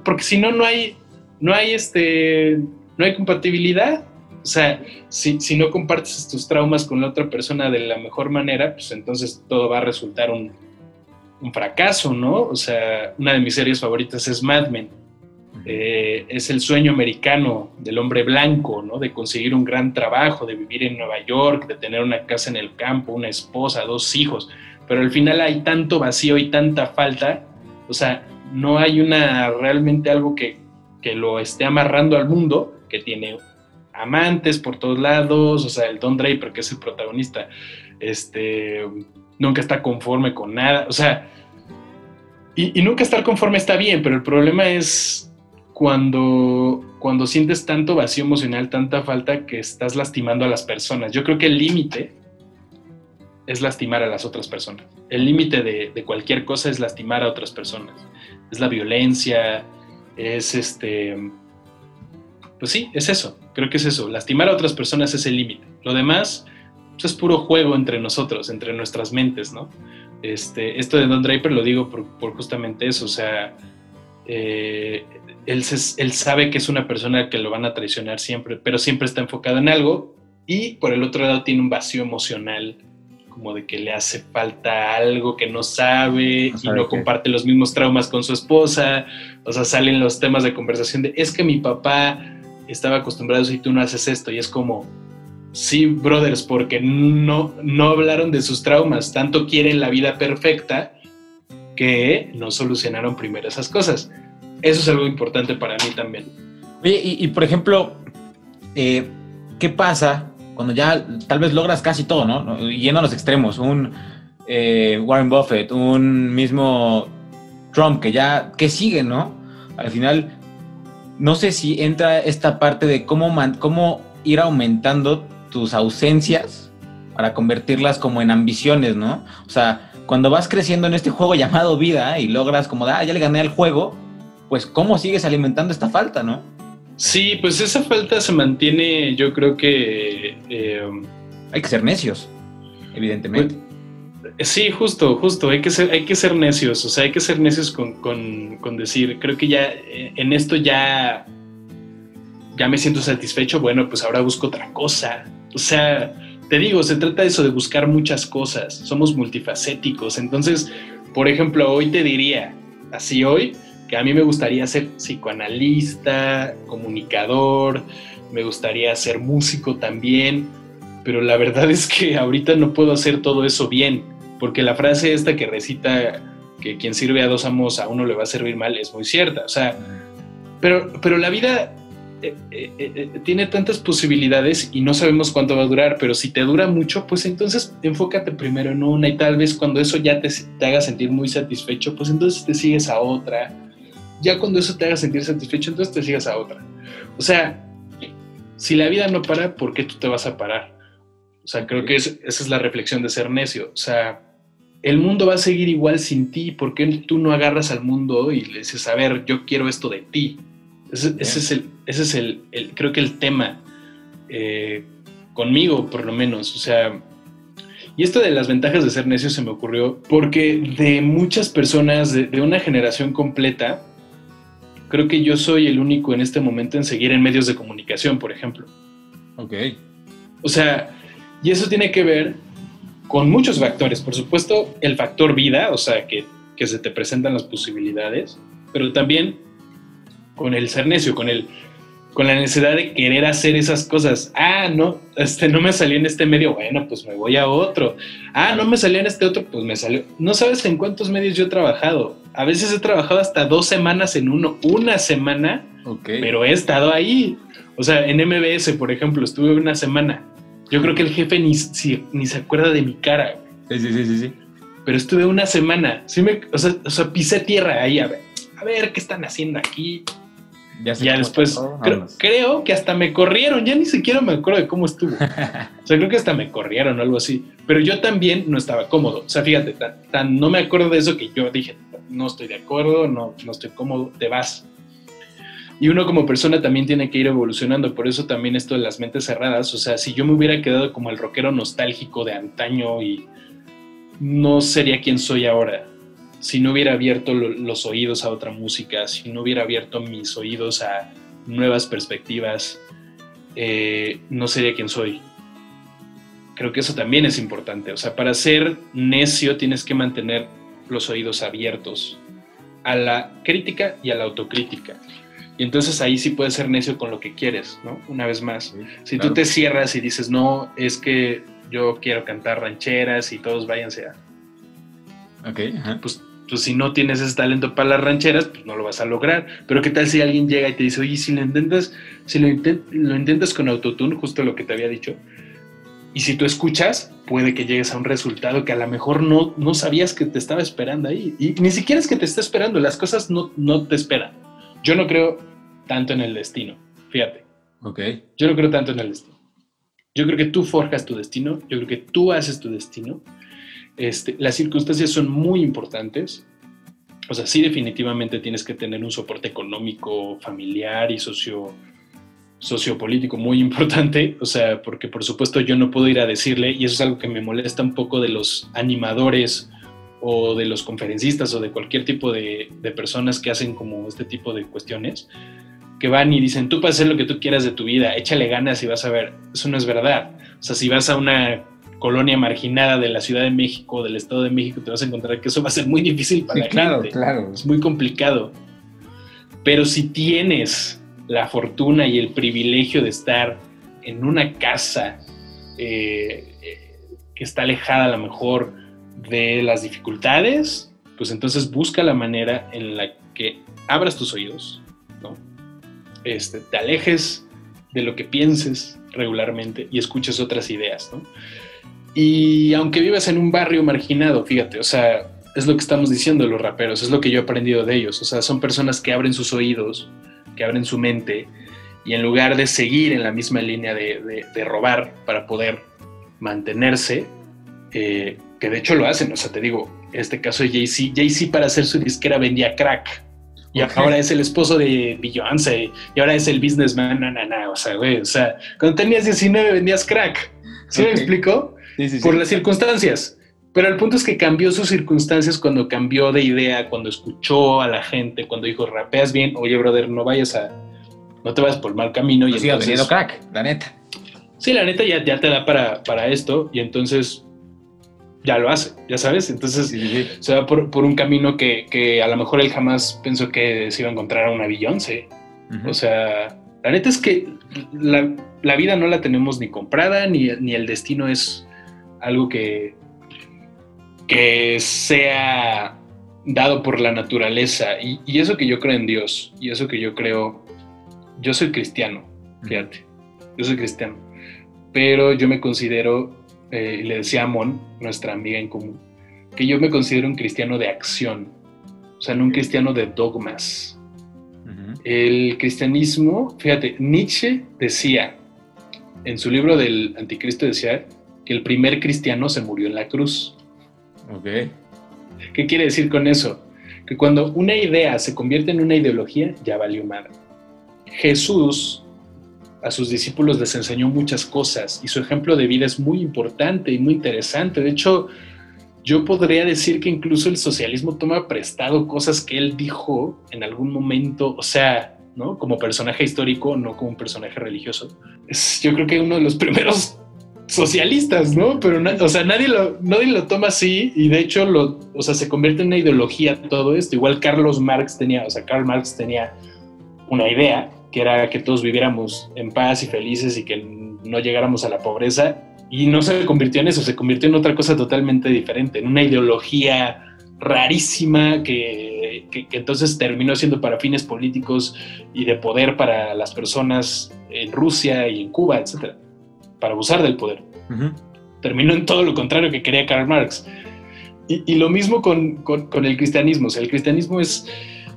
porque si no, no hay, no hay este, no hay compatibilidad. O sea, si, si, no compartes tus traumas con la otra persona de la mejor manera, pues entonces todo va a resultar un, un fracaso, ¿no? O sea, una de mis series favoritas es Mad Men. eh, es el sueño americano del hombre blanco, ¿no? De conseguir un gran trabajo, de vivir en Nueva York, de tener una casa en el campo, una esposa, dos hijos. Pero al final hay tanto vacío y tanta falta, o sea, no hay una realmente algo que, que lo esté amarrando al mundo, que tiene amantes por todos lados, o sea, el Don Draper, que es el protagonista, este, nunca está conforme con nada, o sea, y, nunca estar conforme está bien, pero el problema es cuando, cuando sientes tanto vacío emocional, tanta falta que estás lastimando a las personas. Yo creo que el límite es lastimar a las otras personas. El límite de, de, cualquier cosa es lastimar a otras personas. Es la violencia, es este... Pues sí, es eso. Creo que es eso. Lastimar a otras personas es el límite. Lo demás pues, es puro juego entre nosotros, entre nuestras mentes, ¿no? Este, esto de Don Draper lo digo por, justamente eso, o sea, eh, él, él, sabe que es una persona que lo van a traicionar siempre, pero siempre está enfocado en algo y por el otro lado tiene un vacío emocional como de que le hace falta algo que no sabe, y no comparte los mismos traumas con su esposa, o sea, salen los temas de conversación de, es que mi papá estaba acostumbrado y tú no haces esto, y es como, Sí, brothers, porque no, no hablaron de sus traumas, tanto quieren la vida perfecta que no solucionaron primero esas cosas. Eso es algo importante para mí también. Oye, y, por ejemplo, eh, ¿qué pasa cuando ya tal vez logras casi todo, ¿no? Yendo a los extremos, un eh, Warren Buffett, un mismo Trump, que ya, que sigue, ¿no? Al final, no sé si entra esta parte de cómo, cómo ir aumentando tus ausencias para convertirlas como en ambiciones, ¿no? O sea, cuando vas creciendo en este juego llamado vida y logras como, ah, ya le gané al juego, pues ¿cómo sigues alimentando esta falta, no? Sí, pues esa falta se mantiene, yo creo que... Eh, hay que ser necios, evidentemente. Pues, sí, justo, justo, hay que ser, hay que ser necios, o sea, hay que ser necios con, con decir, creo que ya eh, en esto ya, ya me siento satisfecho, bueno, pues ahora busco otra cosa, o sea, te digo, se trata de eso, de buscar muchas cosas. Somos multifacéticos. Entonces, por ejemplo, hoy te diría, así hoy, que a mí me gustaría ser psicoanalista, comunicador, me gustaría ser músico también, pero la verdad es que ahorita no puedo hacer todo eso bien, porque la frase esta que recita que quien sirve a dos amos a uno le va a servir mal es muy cierta, o sea, pero, pero la vida eh, eh, eh, tiene tantas posibilidades y no sabemos cuánto va a durar, pero si te dura mucho, pues entonces enfócate primero en una y tal vez cuando eso ya te, te, haga sentir muy satisfecho, pues entonces te sigues a otra. Ya cuando eso te haga sentir satisfecho, entonces te sigues a otra. O sea, si la vida no para, ¿por qué tú te vas a parar? O sea, creo que esa es la reflexión de ser necio. O sea, el mundo va a seguir igual sin ti. ¿Por qué tú no agarras al mundo y le dices, a ver, yo quiero esto de ti? Ese, es, el, ese es el, creo que el tema, eh, conmigo por lo menos, o sea, y esto de las ventajas de ser necio se me ocurrió porque de muchas personas, de, una generación completa, creo que yo soy el único en este momento en seguir en medios de comunicación, por ejemplo. Ok. O sea, y eso tiene que ver con muchos factores. Por supuesto, el factor vida, o sea, que, que se te presentan las posibilidades, pero también con el ser necio, con el con la necesidad de querer hacer esas cosas. Ah, no, este no me salió en este medio, bueno, pues me voy a otro. Ah, no me salió en este otro, pues me salió. No sabes en cuántos medios yo he trabajado. A veces he trabajado hasta dos semanas en uno, una semana, pero he estado ahí. O sea, en MBS, por ejemplo, estuve una semana. Yo creo que el jefe ni, ni se acuerda de mi cara. Sí, sí, sí, sí. Pero estuve una semana. Sí me, o sea, o sea, pisé tierra ahí a ver, a ver qué están haciendo aquí ya, después, creo, que hasta me corrieron, ya ni siquiera me acuerdo de cómo estuvo. o sea, creo que hasta me corrieron o algo así. Pero yo también no estaba cómodo. O sea, fíjate, tan, no me acuerdo de eso que yo dije, no estoy de acuerdo, no, no estoy cómodo, te vas. Y uno como persona también tiene que ir evolucionando, por eso también esto de las mentes cerradas, o sea, si yo me hubiera quedado como el rockero nostálgico de antaño y no sería quien soy ahora, si no hubiera abierto los oídos a otra música, si no hubiera abierto mis oídos a nuevas perspectivas, eh, no sería quien soy. Creo que eso también es importante. O sea, para ser necio tienes que mantener los oídos abiertos a la crítica y a la autocrítica. Y entonces ahí sí puedes ser necio con lo que quieres, ¿no? Una vez más. si tú te cierras y dices, no, es que yo quiero cantar rancheras y todos váyanse a... Ok, Pues, pues si no tienes ese talento para las rancheras, pues no lo vas a lograr. Pero qué tal si alguien llega y te dice, oye, si lo intentas, si lo, lo intentas con autotune, justo lo que te había dicho, y si tú escuchas, puede que llegues a un resultado que a lo mejor no, no sabías que te estaba esperando ahí. Y ni siquiera es que te esté esperando, las cosas no, no te esperan. Yo no creo tanto en el destino, fíjate. Ok. Yo no creo tanto en el destino. Yo creo que tú forjas tu destino, yo creo que tú haces tu destino. Este, las circunstancias son muy importantes. O sea, sí definitivamente tienes que tener un soporte económico, familiar y socio, sociopolítico muy importante, o sea, porque por supuesto yo no puedo ir a decirle, y eso es algo que me molesta un poco de los animadores o de los conferencistas o de cualquier tipo de, personas que hacen como este tipo de cuestiones, que van y dicen, tú puedes hacer lo que tú quieras de tu vida, échale ganas y vas a ver, eso no es verdad. O sea, si vas a una colonia marginada de la Ciudad de México, del Estado de México, te vas a encontrar que eso va a ser muy difícil para la claro, Claro, Es muy complicado. Pero si tienes la fortuna y el privilegio de estar en una casa eh, que está alejada a lo mejor de las dificultades, pues entonces busca la manera en la que abras tus oídos, ¿no? Este, te alejes de lo que pienses regularmente y escuches otras ideas, ¿no? Y aunque vivas en un barrio marginado, fíjate, o sea, es lo que estamos diciendo los raperos, es lo que yo he aprendido de ellos, o sea, son personas que abren sus oídos que abren su mente y en lugar de seguir en la misma línea de, robar para poder mantenerse, eh, que de hecho lo hacen, o sea, te digo, este caso de Jay-Z, Jay-Z para hacer su disquera vendía crack. Y ahora es el esposo de Beyoncé. Y ahora es el businessman. No, no, no. O sea, güey. O sea, cuando tenías 19 vendías crack. ¿Sí me explico? Sí, sí, Por las circunstancias. Pero el punto es que cambió sus circunstancias cuando cambió de idea, cuando escuchó a la gente, cuando dijo, rapeas bien, oye, brother, no vayas a, no te vayas por mal camino. y siga entonces, crack, la neta. Sí, la neta ya, ya te da para, para esto y entonces ya lo hace, ya sabes. Entonces se va por, por un camino que, que, a lo mejor él jamás pensó que se iba a encontrar a una Beyoncé. O sea, la neta es que la, la, vida no la tenemos ni comprada, ni, ni el destino es algo que, que sea dado por la naturaleza. Y, eso que yo creo en Dios, y eso que yo creo, yo soy cristiano, fíjate, yo soy cristiano, pero yo me considero, eh, le decía a Mon, nuestra amiga en común, que yo me considero un cristiano de acción, o sea, no un cristiano de dogmas. El cristianismo, fíjate, Nietzsche decía, en su libro del Anticristo decía que el primer cristiano se murió en la cruz. Ok. ¿Qué quiere decir con eso? Que cuando una idea se convierte en una ideología, ya valió madre. Jesús a sus discípulos les enseñó muchas cosas y su ejemplo de vida es muy importante y muy interesante. De hecho, yo podría decir que incluso el socialismo toma prestado cosas que él dijo en algún momento, o sea, ¿no? Como personaje histórico, no como un personaje religioso. Yo creo que uno de los primeros socialistas, ¿no? Pero, o sea, nadie lo, nadie lo toma así y de hecho, lo, o sea, se convierte en una ideología todo esto. Igual Carlos Marx tenía, o sea, Karl Marx tenía una idea que era que todos viviéramos en paz y felices y que no llegáramos a la pobreza y no se convirtió en eso, se convirtió en otra cosa totalmente diferente, en una ideología rarísima que, que, que, entonces terminó siendo para fines políticos y de poder para las personas en Rusia y en Cuba, etcétera para abusar del poder. Terminó en todo lo contrario que quería Karl Marx. Y, lo mismo con, el cristianismo. O sea, el cristianismo es,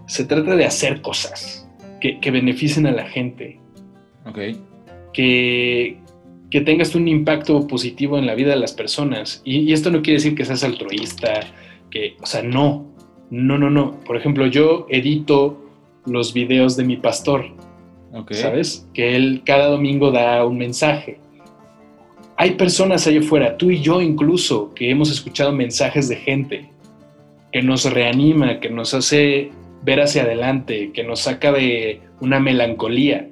se trata de hacer cosas que, beneficien a la gente. Que, que tengas un impacto positivo en la vida de las personas. Y, y, esto no quiere decir que seas altruista, que, o sea, no, no, no, no. Por ejemplo, yo edito los videos de mi pastor, ¿sabes? Que él cada domingo da un mensaje hay personas allá afuera, tú y yo incluso, que hemos escuchado mensajes de gente que nos reanima, que nos hace ver hacia adelante, que nos saca de una melancolía.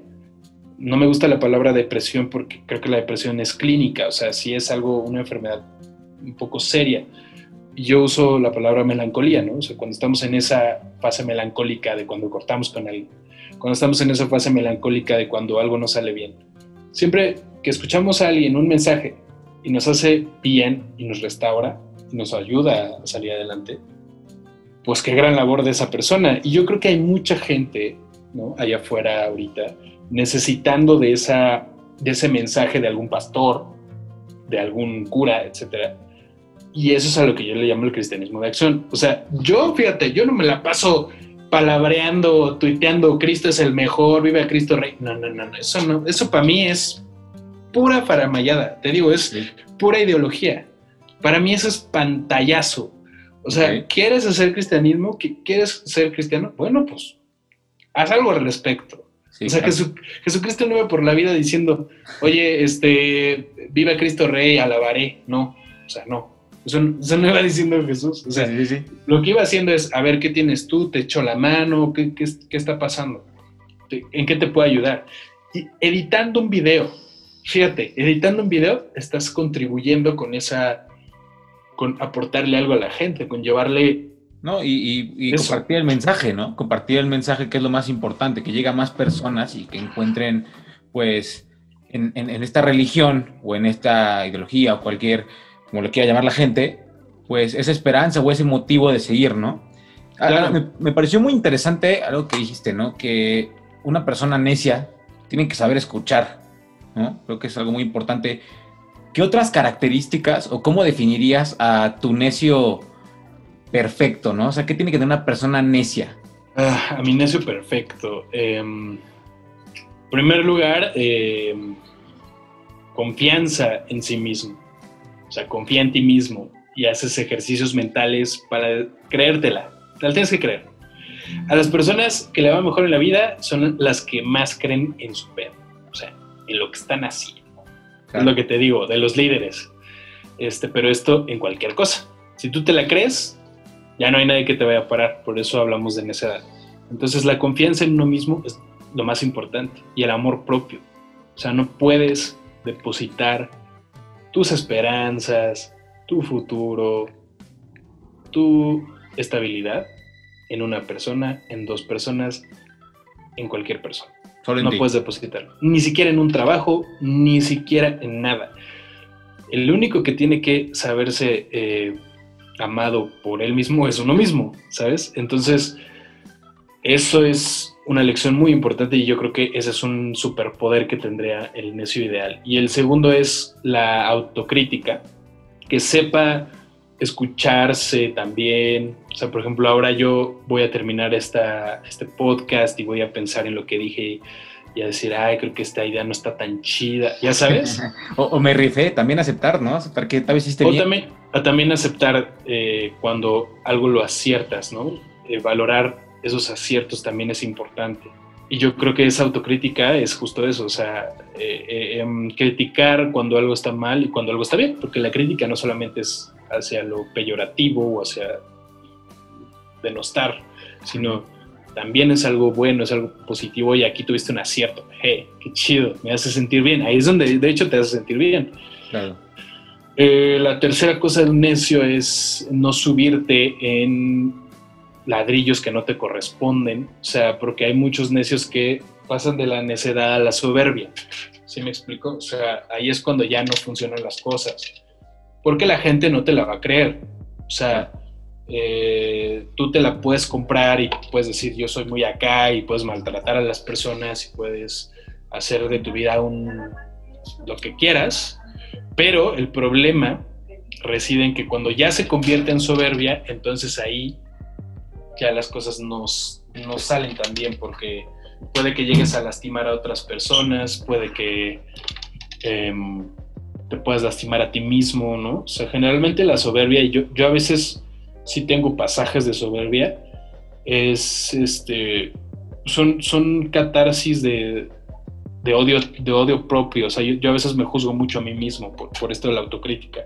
No me gusta la palabra depresión porque creo que la depresión es clínica, o sea, si es algo, una enfermedad un poco seria. Yo uso la palabra melancolía, ¿no? O sea, cuando estamos en esa fase melancólica de cuando cortamos con alguien cuando estamos en esa fase melancólica de cuando algo no sale bien. Siempre que escuchamos a alguien un mensaje y nos hace bien y nos restaura y nos ayuda a salir adelante, pues qué gran labor de esa persona. Y yo creo que hay mucha gente ¿no? allá afuera ahorita necesitando de, esa, de ese mensaje de algún pastor, de algún cura, etcétera. Y eso es a lo que yo le llamo el cristianismo de acción. O sea, yo, fíjate, yo no me la paso palabreando, tuiteando, Cristo es el mejor, vive a Cristo Rey. No, no, no, eso no, eso para mí es pura faramayada, te digo, es pura ideología. Para mí eso es pantallazo. O sea, ¿quieres hacer cristianismo? ¿Quieres ser cristiano? Bueno, pues haz algo al respecto. o sea, Jesucristo no iba por la vida diciendo, oye, este, viva Cristo Rey, alabaré. No, o sea, no. Eso, no iba diciendo Jesús. O sea, lo que iba haciendo es, a ver, ¿qué tienes tú? ¿Te echo la mano? ¿Qué, qué, qué está pasando? ¿En qué te puedo ayudar? Y editando un video, fíjate, editando un video estás contribuyendo con esa, con aportarle algo a la gente, con llevarle... No, y, compartir el mensaje, ¿no? Compartir el mensaje que es lo más importante, que llegue a más personas y que encuentren, pues, en, esta religión o en esta ideología o cualquier, como lo quiera llamar la gente, pues esa esperanza o ese motivo de seguir, ¿no? Ah, me, me, pareció muy interesante algo que dijiste, ¿no? Que una persona necia tiene que saber escuchar. Creo que es algo muy importante. ¿Qué otras características o cómo definirías a tu necio perfecto, ¿no? O sea, ¿qué tiene que tener una persona necia? Ah, a mi necio perfecto. en em, primer lugar, em, confianza en sí mismo. O sea, confía en ti mismo y haces ejercicios mentales para creértela. Te la tienes que creer. A las personas que le va mejor en la vida son las que más creen en su pedo en lo que están haciendo. Es lo que te digo, de los líderes. Este, pero esto en cualquier cosa. Si tú te la crees, ya no hay nadie que te vaya a parar. Por eso hablamos de necedad. Entonces la confianza en uno mismo es lo más importante y el amor propio. O sea, no puedes depositar tus esperanzas, tu futuro, tu estabilidad en una persona, en dos personas, en cualquier persona no puedes depositarlo. Ni siquiera en un trabajo, ni siquiera en nada. El único que tiene que saberse eh, amado por él mismo es uno mismo, ¿sabes? Entonces, eso es una lección muy importante y yo creo que ese es un superpoder que tendría el necio ideal. Y el segundo es la autocrítica, que sepa escucharse también. O sea, por ejemplo, ahora yo voy a terminar esta, este podcast y voy a pensar en lo que dije y a decir, ay, creo que esta idea no está tan chida, ya sabes. o, me rifé, también aceptar, ¿no? Aceptar que tal vez hiciste o También, también aceptar eh, cuando algo lo aciertas, ¿no? Eh, valorar esos aciertos también es importante. Y yo creo que esa autocrítica es justo eso, o sea, eh, em, criticar cuando algo está mal y cuando algo está bien, porque la crítica no solamente es hacia lo peyorativo o hacia denostar, sino también es algo bueno, es algo positivo y aquí tuviste un acierto. ¡Hey! ¡Qué chido! Me hace sentir bien. Ahí es donde de hecho te hace sentir bien. Claro. Eh, la tercera cosa de un necio es no subirte en ladrillos que no te corresponden. O sea, porque hay muchos necios que pasan de la necedad a la soberbia. ¿Sí me explico? O sea, ahí es cuando ya no funcionan las cosas porque la gente no te la va a creer. O sea, eh, tú te la puedes comprar y puedes decir yo soy muy acá y puedes maltratar a las personas y puedes hacer de tu vida un, lo que quieras, pero el problema reside en que cuando ya se convierte en soberbia, entonces ahí ya las cosas no, no salen tan bien porque puede que llegues a lastimar a otras personas, puede que... Em, te puedas lastimar a ti mismo, ¿no? O sea, generalmente la soberbia, y yo, yo a veces sí tengo pasajes de soberbia, es este, son, son catarsis de, de odio, de odio propio, o sea, yo, a veces me juzgo mucho a mí mismo por, esto de la autocrítica.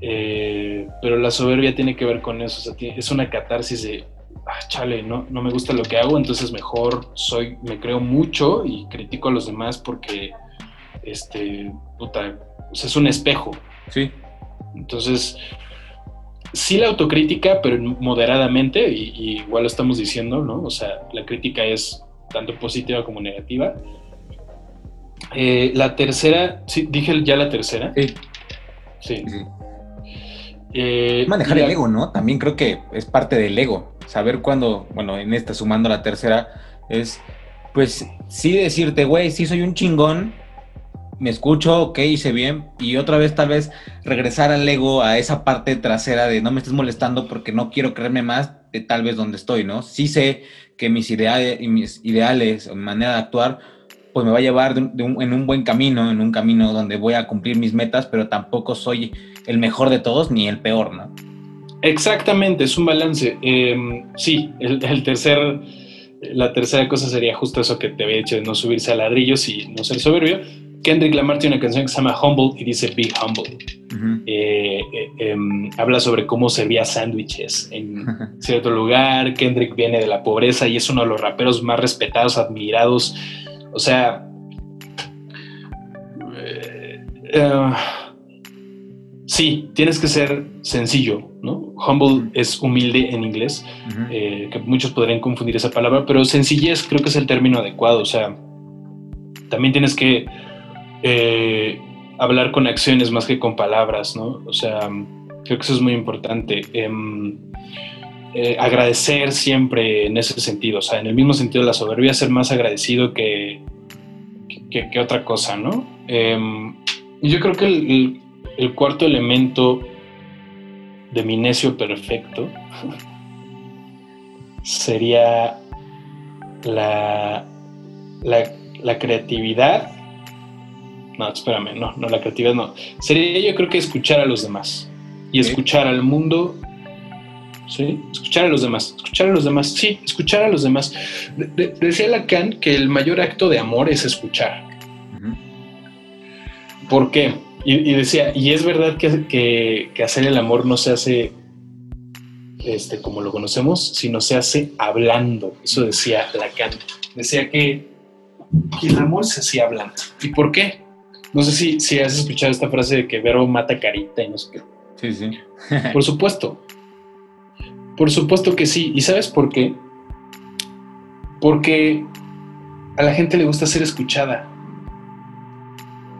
Eh, pero la soberbia tiene que ver con eso, o sea, es una catarsis de, ah, chale, no, no me gusta lo que hago, entonces mejor soy, me creo mucho y critico a los demás porque, este, puta, es un espejo. Sí. Entonces, sí la autocrítica, pero moderadamente, y, igual lo estamos diciendo, ¿no? O sea, la crítica es tanto positiva como negativa. Eh, la tercera, sí, dije ya la tercera. Sí. Sí. sí. Eh, Manejar la- el ego, ¿no? También creo que es parte del ego. Saber cuándo, bueno, en esta sumando la tercera, es pues sí decirte, güey, sí soy un chingón, me escucho, ok, hice bien, y otra vez tal vez regresar al ego, a esa parte trasera de no me estés molestando porque no quiero creerme más de tal vez donde estoy, ¿no? Sí sé que mis ideales, y mis ideales o mi manera de actuar, pues me va a llevar de un- de un- en un buen camino, en un camino donde voy a cumplir mis metas, pero tampoco soy el mejor de todos ni el peor, ¿no? Exactamente, es un balance. Eh, sí, el, el tercer, la tercera cosa sería justo eso que te había dicho de no subirse a ladrillos y no ser soberbio. Kendrick Lamar tiene una canción que se llama Humble y dice Be Humble. Eh, eh, em, habla sobre cómo servía sándwiches en cierto lugar. Kendrick viene de la pobreza y es uno de los raperos más respetados, admirados. O sea, eh, sí, tienes que ser sencillo, ¿no? Humble es humilde en inglés, eh, que muchos podrían confundir esa palabra, pero sencillez creo que es el término adecuado. O sea, también tienes que eh, hablar con acciones más que con palabras, ¿no? O sea, creo que eso es muy importante. Em, eh, agradecer siempre en ese sentido, o sea, en el mismo sentido de la soberbia, ser más agradecido que, que, otra cosa, ¿no? Em, yo creo que el, cuarto elemento de mi necio perfecto sería la, la creatividad. No, espérame, no, no, la creatividad no. Sería yo creo que escuchar a los demás y escuchar al mundo. Sí, escuchar a los demás, escuchar a los demás, sí, escuchar a los demás. De- de- decía Lacan que el mayor acto de amor es escuchar. ¿Por qué? Y, y decía, y es verdad que, que- que hacer el amor no se hace este, como lo conocemos, sino se hace hablando. Eso decía Lacan. Decía que, que el amor se hacía hablando. ¿Y por qué? No sé si, si has escuchado esta frase de que verbo mata carita y no sé qué. Sí, sí. Por supuesto. Por supuesto que sí. ¿Y sabes por qué? Porque a la gente le gusta ser escuchada.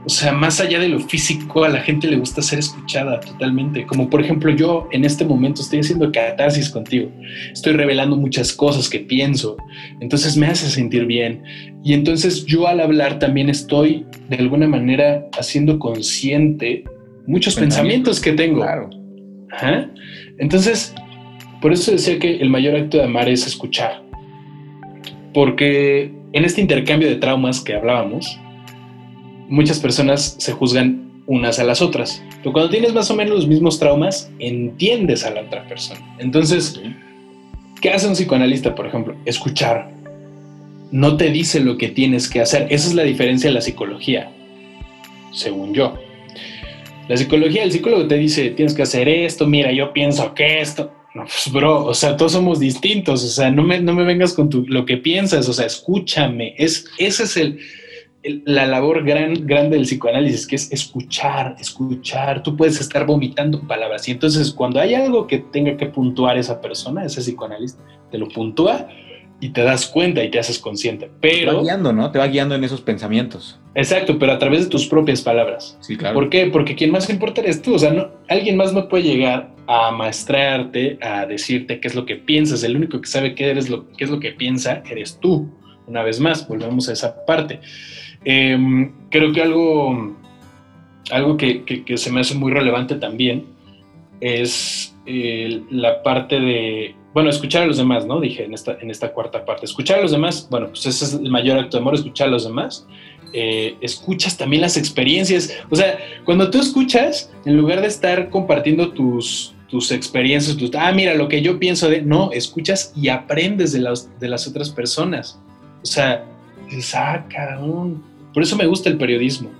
O sea, más allá de lo físico, a la gente le gusta ser escuchada totalmente. Como por ejemplo yo en este momento estoy haciendo catarsis contigo. Estoy revelando muchas cosas que pienso. Entonces me hace sentir bien. Y entonces yo al hablar también estoy de alguna manera haciendo consciente muchos pensamientos que tengo. Claro. Ajá. Entonces, por eso decía que el mayor acto de amar es escuchar. Porque en este intercambio de traumas que hablábamos, muchas personas se juzgan unas a las otras. Pero cuando tienes más o menos los mismos traumas, entiendes a la otra persona. Entonces, ¿qué hace un psicoanalista, por ejemplo? Escuchar. No te dice lo que tienes que hacer. Esa es la diferencia de la psicología, según yo. La psicología, el psicólogo te dice, tienes que hacer esto, mira, yo pienso que esto. No, pues, bro, o sea, todos somos distintos, o sea, no me, no me vengas con tu, lo que piensas, o sea, escúchame. Es, ese es el, el- la labor gran, grande del psicoanálisis, que es escuchar, escuchar. Tú puedes estar vomitando palabras y entonces cuando hay algo que tenga que puntuar esa persona, ese psicoanalista, te lo puntúa y te das cuenta y te haces consciente. Te va Pero, guiando, ¿no? Te va guiando en esos pensamientos. exacto, pero a través de tus propias palabras. Sí, claro. ¿Por qué? Porque quien más importa eres tú. O sea, no, alguien más no puede llegar a maestrarte, a decirte qué es lo que piensas. El único que sabe qué, eres lo, qué es lo que piensa eres tú. Una vez más, volvemos a esa parte. Em, creo que algo, algo que, que- que se me hace muy relevante también es eh, la parte de, bueno, escuchar a los demás, ¿no? Dije en esta, en esta cuarta parte. Escuchar a los demás, bueno, pues ese es el mayor acto de amor, escuchar a los demás. Eh, escuchas también las experiencias. O sea, cuando tú escuchas, en lugar de estar compartiendo tus, tus experiencias, tus, ah, mira, lo que yo pienso de, no, escuchas y aprendes de las, de las otras personas. O sea, dices, ah. Por eso me gusta el periodismo.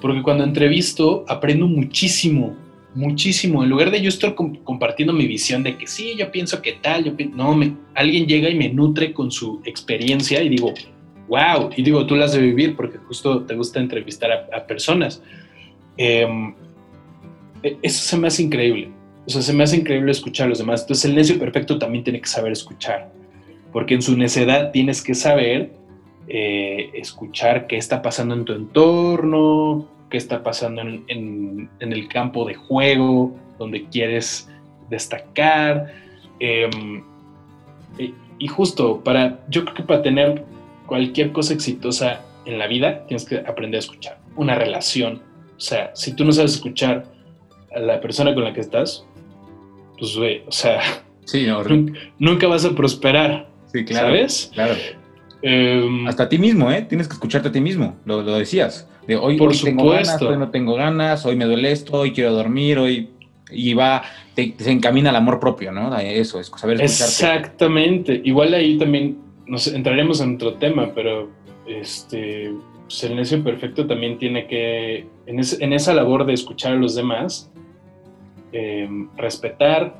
Porque cuando entrevisto, aprendo muchísimo, muchísimo. En lugar de yo estar com- compartiendo mi visión de que sí, yo pienso que tal, yo pi-". no, alguien llega y me nutre con su experiencia y digo, wow, y digo, tú las de vivir porque justo te gusta entrevistar a, personas. Em, e- eso se me hace increíble. O sea, se me hace increíble escuchar a los demás. Entonces, el necio perfecto también tiene que saber escuchar. Porque en su necedad tienes que saber eh, escuchar qué está pasando en tu entorno, qué está pasando en, el campo de juego, donde quieres destacar. Em, y, justo para, yo creo que para tener cualquier cosa exitosa en la vida, tienes que aprender a escuchar. Una relación. O sea, si tú no sabes escuchar a la persona con la que estás, pues, güey, o sea, sí, nunca, vas a prosperar. Sí, claro. ¿Sabes? Claro. Em, Hasta a ti mismo, ¿eh? Tienes que escucharte a ti mismo, lo, decías. De hoy, Por tengo ganas, hoy no tengo ganas, hoy me duele esto, hoy quiero dormir, hoy. Y va, se encamina al amor propio, ¿no? Eso, es saber escucharte. Exactamente. Igual ahí también nos entraremos en otro tema, pero este. El necio perfecto también tiene que, en, en esa labor de escuchar a los demás, em, respetar,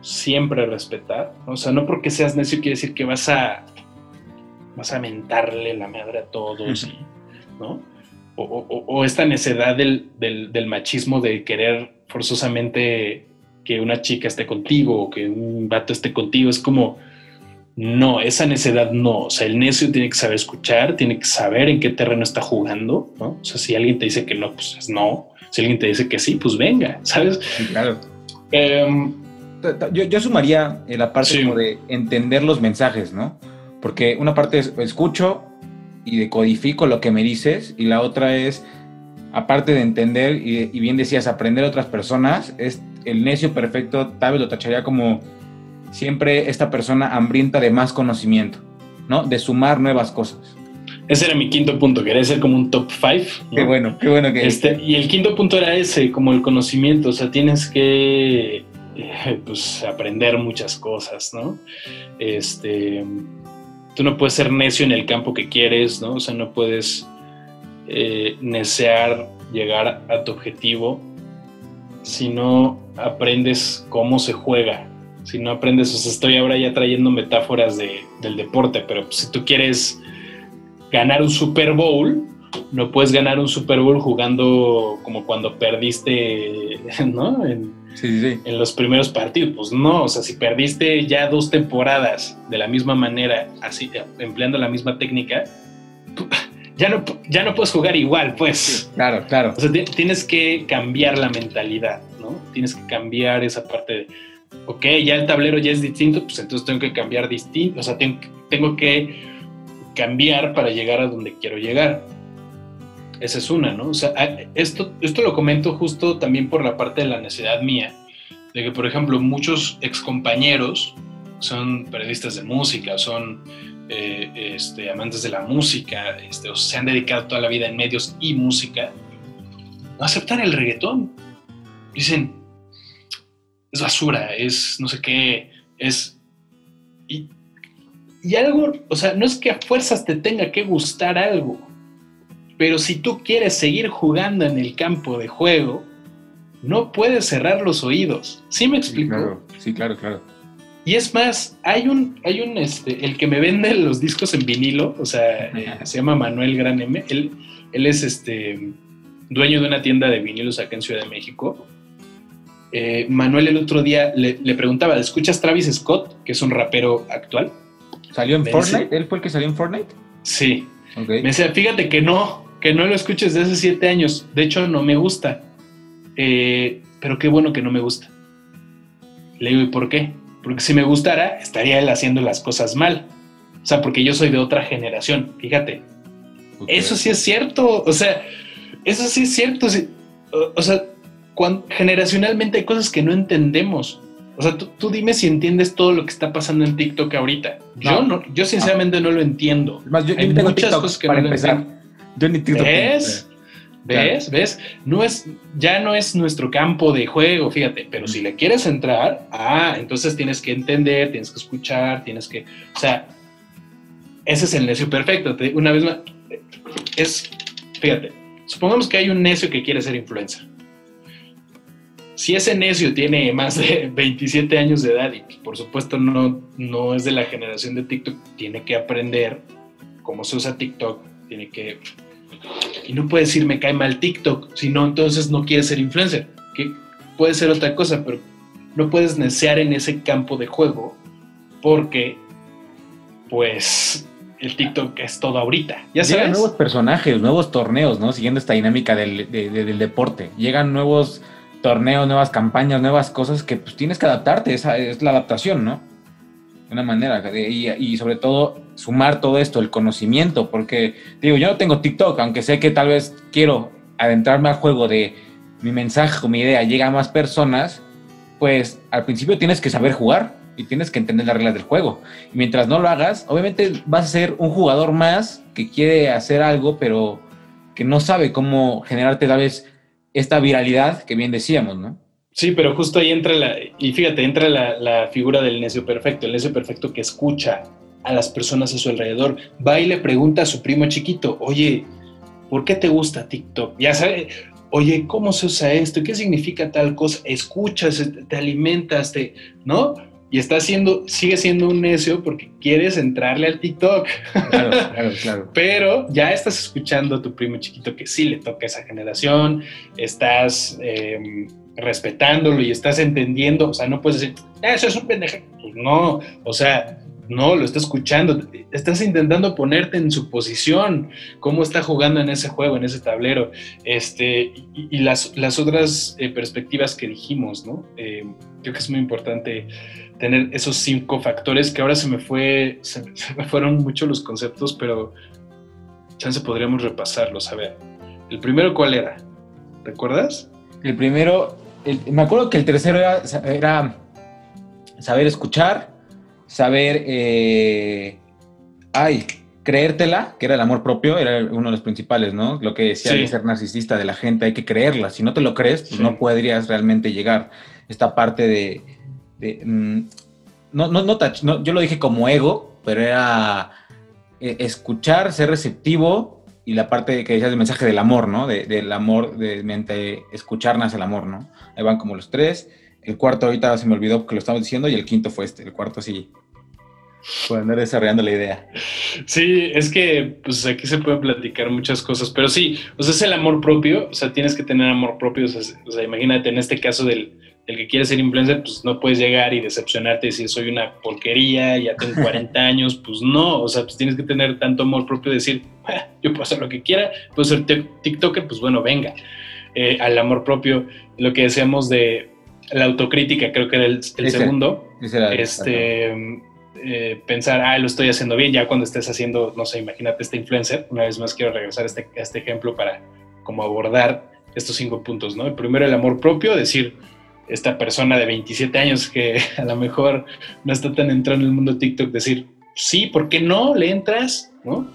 siempre respetar. O sea, no porque seas necio quiere decir que vas a vas a mentarle la madre a todos, ¿no? O, esta necedad del, machismo de querer forzosamente que una chica esté contigo o que un vato esté contigo, es como, no, esa necedad no, o sea, el necio tiene que saber escuchar, tiene que saber en qué terreno está jugando, ¿no? O sea, si alguien te dice que no, pues es no, si alguien te dice que sí, pues venga, ¿sabes? claro. Em, yo, sumaría la parte como de entender los mensajes, ¿no? Porque una parte es escucho y decodifico lo que me dices y la otra es, aparte de entender y, bien decías, aprender a otras personas, es el necio perfecto, tal vez lo tacharía como siempre esta persona hambrienta de más conocimiento, ¿no? De sumar nuevas cosas. Ese era mi quinto punto, quería ser como un top five. Qué bueno, qué bueno que... Este, y el quinto punto era ese, como el conocimiento, o sea, tienes que eh, pues, aprender muchas cosas, ¿no? Este, tú no puedes ser necio en el campo que quieres, ¿no? O sea, no puedes eh, necear llegar a tu objetivo si no aprendes cómo se juega, si no aprendes, o sea, estoy ahora ya trayendo metáforas del deporte, pero si tú quieres ganar un Super Bowl, no puedes ganar un Super Bowl jugando como cuando perdiste, ¿no? En, en los primeros partidos. Pues no, o sea, si perdiste ya dos temporadas de la misma manera, así, empleando la misma técnica, ya no, ya no puedes jugar igual, pues. claro, claro. O sea, tienes que cambiar la mentalidad, ¿no? Tienes que cambiar esa parte de, ok, ya el tablero ya es distinto, pues entonces tengo que cambiar distinto, o sea, tengo, tengo que cambiar para llegar a donde quiero llegar. Esa es una, ¿no? O sea, esto, esto lo comento justo también por la parte de la necesidad mía, de que, por ejemplo, muchos excompañeros son periodistas de música, son eh, este, amantes de la música, este, o se han dedicado toda la vida en medios y música, no aceptan el reggaetón. Dicen, es basura, es no sé qué, es... Y, y algo, o sea, no es que a fuerzas te tenga que gustar algo, pero si tú quieres seguir jugando en el campo de juego, no puedes cerrar los oídos. ¿Sí me explico? Sí, claro, claro. Y es más, hay un, hay un, este, el que me vende los discos en vinilo, o sea, eh, se llama Manuel Gran M. Él, él es este dueño de una tienda de vinilos acá en Ciudad de México. Eh, Manuel el otro día le, preguntaba, ¿escuchas Travis Scott, que es un rapero actual? ¿Salió en Fortnite? ¿Él fue el que salió en Fortnite? Sí. Me decía, fíjate que no, que no lo escuches desde hace siete años. De hecho, no me gusta. Eh, pero qué bueno que no me gusta. Le digo, ¿y por qué? Porque si me gustara, estaría él haciendo las cosas mal. O sea, porque yo soy de otra generación, fíjate. Eso sí es cierto. O sea, eso sí es cierto. O, sea, generacionalmente hay cosas que no entendemos. O sea, tú, dime si entiendes todo lo que está pasando en TikTok ahorita. yo no, yo sinceramente no, lo entiendo. hay muchas cosas que no entiendo. ¿Ves? ¿Ves? ¿Ves? No es, ya no es nuestro campo de juego, fíjate, pero si le quieres entrar, ah, entonces tienes que entender, tienes que escuchar, tienes que, o sea, ese es el necio perfecto. Una vez más, es, fíjate, supongamos que hay un necio que quiere ser influencer. Si ese necio tiene más de 27 años de edad y por supuesto no, no es de la generación de TikTok, tiene que aprender cómo se usa TikTok, tiene que y no puede decir me cae mal TikTok, sino entonces no quiere ser influencer, que puede ser otra cosa, pero no puedes necear en ese campo de juego porque, pues, el TikTok es todo ahorita. Ya Llegan nuevos personajes, nuevos torneos, ¿no? Siguiendo esta dinámica del, del deporte. Llegan nuevos torneos, nuevas campañas, nuevas cosas que pues tienes que adaptarte, esa es la adaptación, ¿no? De una manera, y, sobre todo sumar todo esto, el conocimiento, porque digo, yo no tengo TikTok, aunque sé que tal vez quiero adentrarme al juego de mi mensaje o mi idea llega a más personas, pues al principio tienes que saber jugar y tienes que entender las reglas del juego. Y mientras no lo hagas, obviamente vas a ser un jugador más que quiere hacer algo, pero que no sabe cómo generarte tal vez esta viralidad que bien decíamos, ¿no? Sí, pero justo ahí entra la, y fíjate, entra la, figura del necio perfecto, el necio perfecto que escucha a las personas a su alrededor, va y le pregunta a su primo chiquito, oye, ¿por qué te gusta TikTok? Ya sabe, oye, ¿cómo se usa esto? ¿Qué significa tal cosa? Escuchas, te alimentas, te, ¿no? y está siendo, sigue siendo un necio porque quieres entrarle al TikTok. Claro, claro, claro. Pero ya estás escuchando a tu primo chiquito que sí le toca esa generación, estás em, respetándolo y estás entendiendo, o sea, no puedes decir, eso es un pendejo. Pues no, o sea, no, lo está escuchando, estás intentando ponerte en su posición, cómo está jugando en ese juego, en ese tablero, este, y, las, las, otras eh, perspectivas que dijimos, ¿no? Eh, creo que es muy importante tener esos cinco factores que ahora se me fue, me fueron mucho los conceptos, pero chance podríamos repasarlos. A ver, el primero, ¿cuál era? ¿Recuerdas? El primero, me acuerdo que el tercero era, saber escuchar, saber, eh, ay, creértela, que era el amor propio, era uno de los principales, ¿no? Lo que decía de ser narcisista de la gente, hay que creerla. Si no te lo crees, pues no podrías realmente llegar. Esta parte de, Mm, no, no, no, yo lo dije como ego, pero era eh, escuchar, ser receptivo y la parte que decías del mensaje del amor, ¿no? del amor, de mente, escucharnos el amor, ¿no? Ahí van como los tres. El cuarto ahorita se me olvidó que lo estamos diciendo y el quinto fue este. El cuarto sí. Pueden andar desarrollando la idea. Sí, es que pues aquí se puede platicar muchas cosas, pero sí, o es el amor propio, o sea, tienes que tener amor propio, o sea imagínate en este caso del, el que quiere ser influencer, pues no puedes llegar y decepcionarte y decir soy una porquería, ya tengo 40 años, pues no, o sea, pues tienes que tener tanto amor propio decir, ah, yo puedo hacer lo que quiera, puedo ser TikToker, pues bueno, venga. Eh, al amor propio, lo que decíamos de la autocrítica, creo que era el, segundo, este, eh, pensar, ah, lo estoy haciendo bien, ya cuando estés haciendo, no sé, imagínate este influencer, una vez más quiero regresar a este, a este ejemplo para como abordar estos cinco puntos, ¿no? El primero, el amor propio, decir, esta persona de 27 años que a lo mejor no está tan entrado en el mundo TikTok, decir, sí, ¿por qué no? Le entras, ¿no?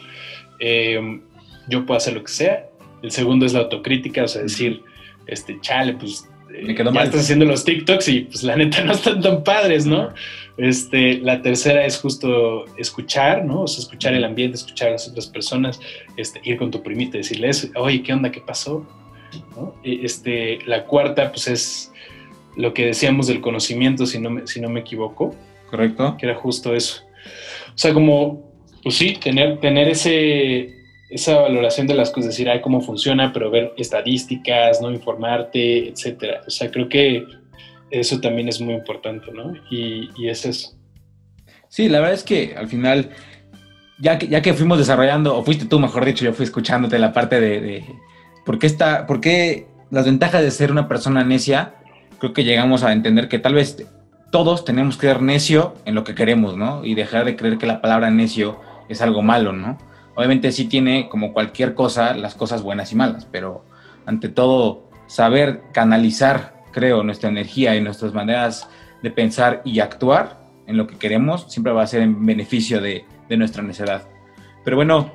Eh, yo puedo hacer lo que sea. El segundo es la autocrítica, o sea, decir, este, chale, pues me quedo mal. estás haciendo los TikToks y pues la neta no están tan padres, ¿no? Este, la tercera es justo escuchar, ¿no? O sea, escuchar el ambiente, escuchar a las otras personas, este, ir con tu primita y decirles, oye, ¿qué onda? ¿Qué pasó? Este, la cuarta, pues es lo que decíamos del conocimiento, si no me, si no me equivoco. Correcto. Que era justo eso. O sea, como, pues sí, tener, tener ese, esa valoración de las cosas, decir, ay, cómo funciona, pero ver estadísticas, ¿no? Informarte, etcétera. O sea, creo que eso también es muy importante, ¿no? Y, y es eso. Sí, la verdad es que al final, ya que, ya que fuimos desarrollando, o fuiste tú, mejor dicho, yo fui escuchándote la parte de, de por qué está, por qué las ventajas de ser una persona necia creo que llegamos a entender que tal vez todos tenemos que ser necio en lo que queremos, ¿no? Y dejar de creer que la palabra necio es algo malo, ¿no? Obviamente sí tiene, como cualquier cosa, las cosas buenas y malas, pero ante todo, saber canalizar, creo, nuestra energía y nuestras maneras de pensar y actuar en lo que queremos siempre va a ser en beneficio de, de nuestra necedad. Pero bueno,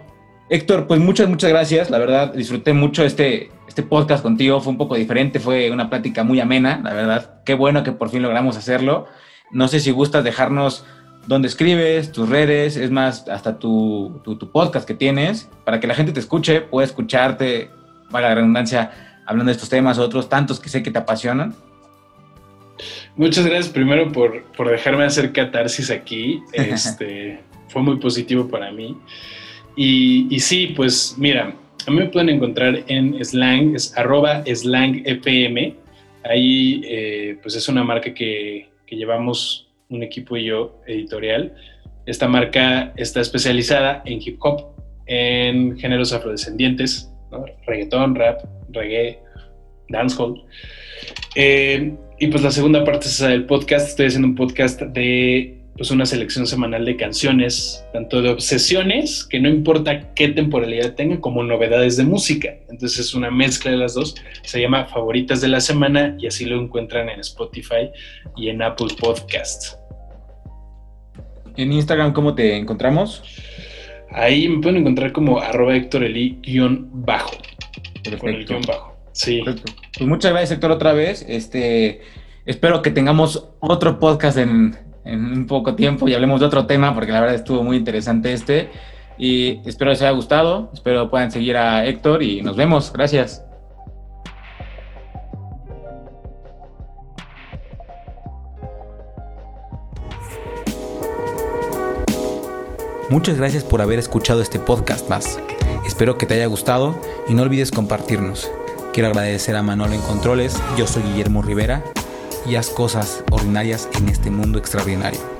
Héctor, pues muchas, muchas gracias. La verdad, disfruté mucho este, este podcast contigo. Fue un poco diferente, fue una plática muy amena, la verdad. Qué bueno que por fin logramos hacerlo. No sé si gustas dejarnos dónde escribes, tus redes, es más, hasta tu, podcast que tienes, para que la gente te escuche, pueda escucharte, para la redundancia, hablando de estos temas, otros tantos que sé que te apasionan. Muchas gracias primero por, por dejarme hacer catarsis aquí. Este, fue muy positivo para mí. Y, sí, pues mira, a mí me pueden encontrar en Slang, es arroba slangfm. Ahí eh, pues es una marca que, llevamos un equipo y yo editorial. Esta marca está especializada en hip hop, en géneros afrodescendientes, reggaetón, rap, reggae, dancehall. Eh, y pues la segunda parte es del podcast. Estoy haciendo un podcast de pues una selección semanal de canciones, tanto de obsesiones, que no importa qué temporalidad tengan, como novedades de música. Entonces es una mezcla de las dos. Se llama Favoritas de la Semana y así lo encuentran en Spotify y en Apple Podcasts. En Instagram, ¿cómo te encontramos? Ahí me pueden encontrar como arroba Héctor bajo. Con el guion bajo. Sí. Pues muchas gracias, Héctor, otra vez. Este, espero que tengamos otro podcast en, en un poco tiempo y hablemos de otro tema, porque la verdad estuvo muy interesante este. Y espero les haya gustado, espero puedan seguir a Héctor y nos vemos. Gracias. Muchas gracias por haber escuchado este podcast más. Espero que te haya gustado y no olvides compartirnos. Quiero agradecer a Manuel en Controles, yo soy Guillermo Rivera y haz cosas ordinarias en este mundo extraordinario.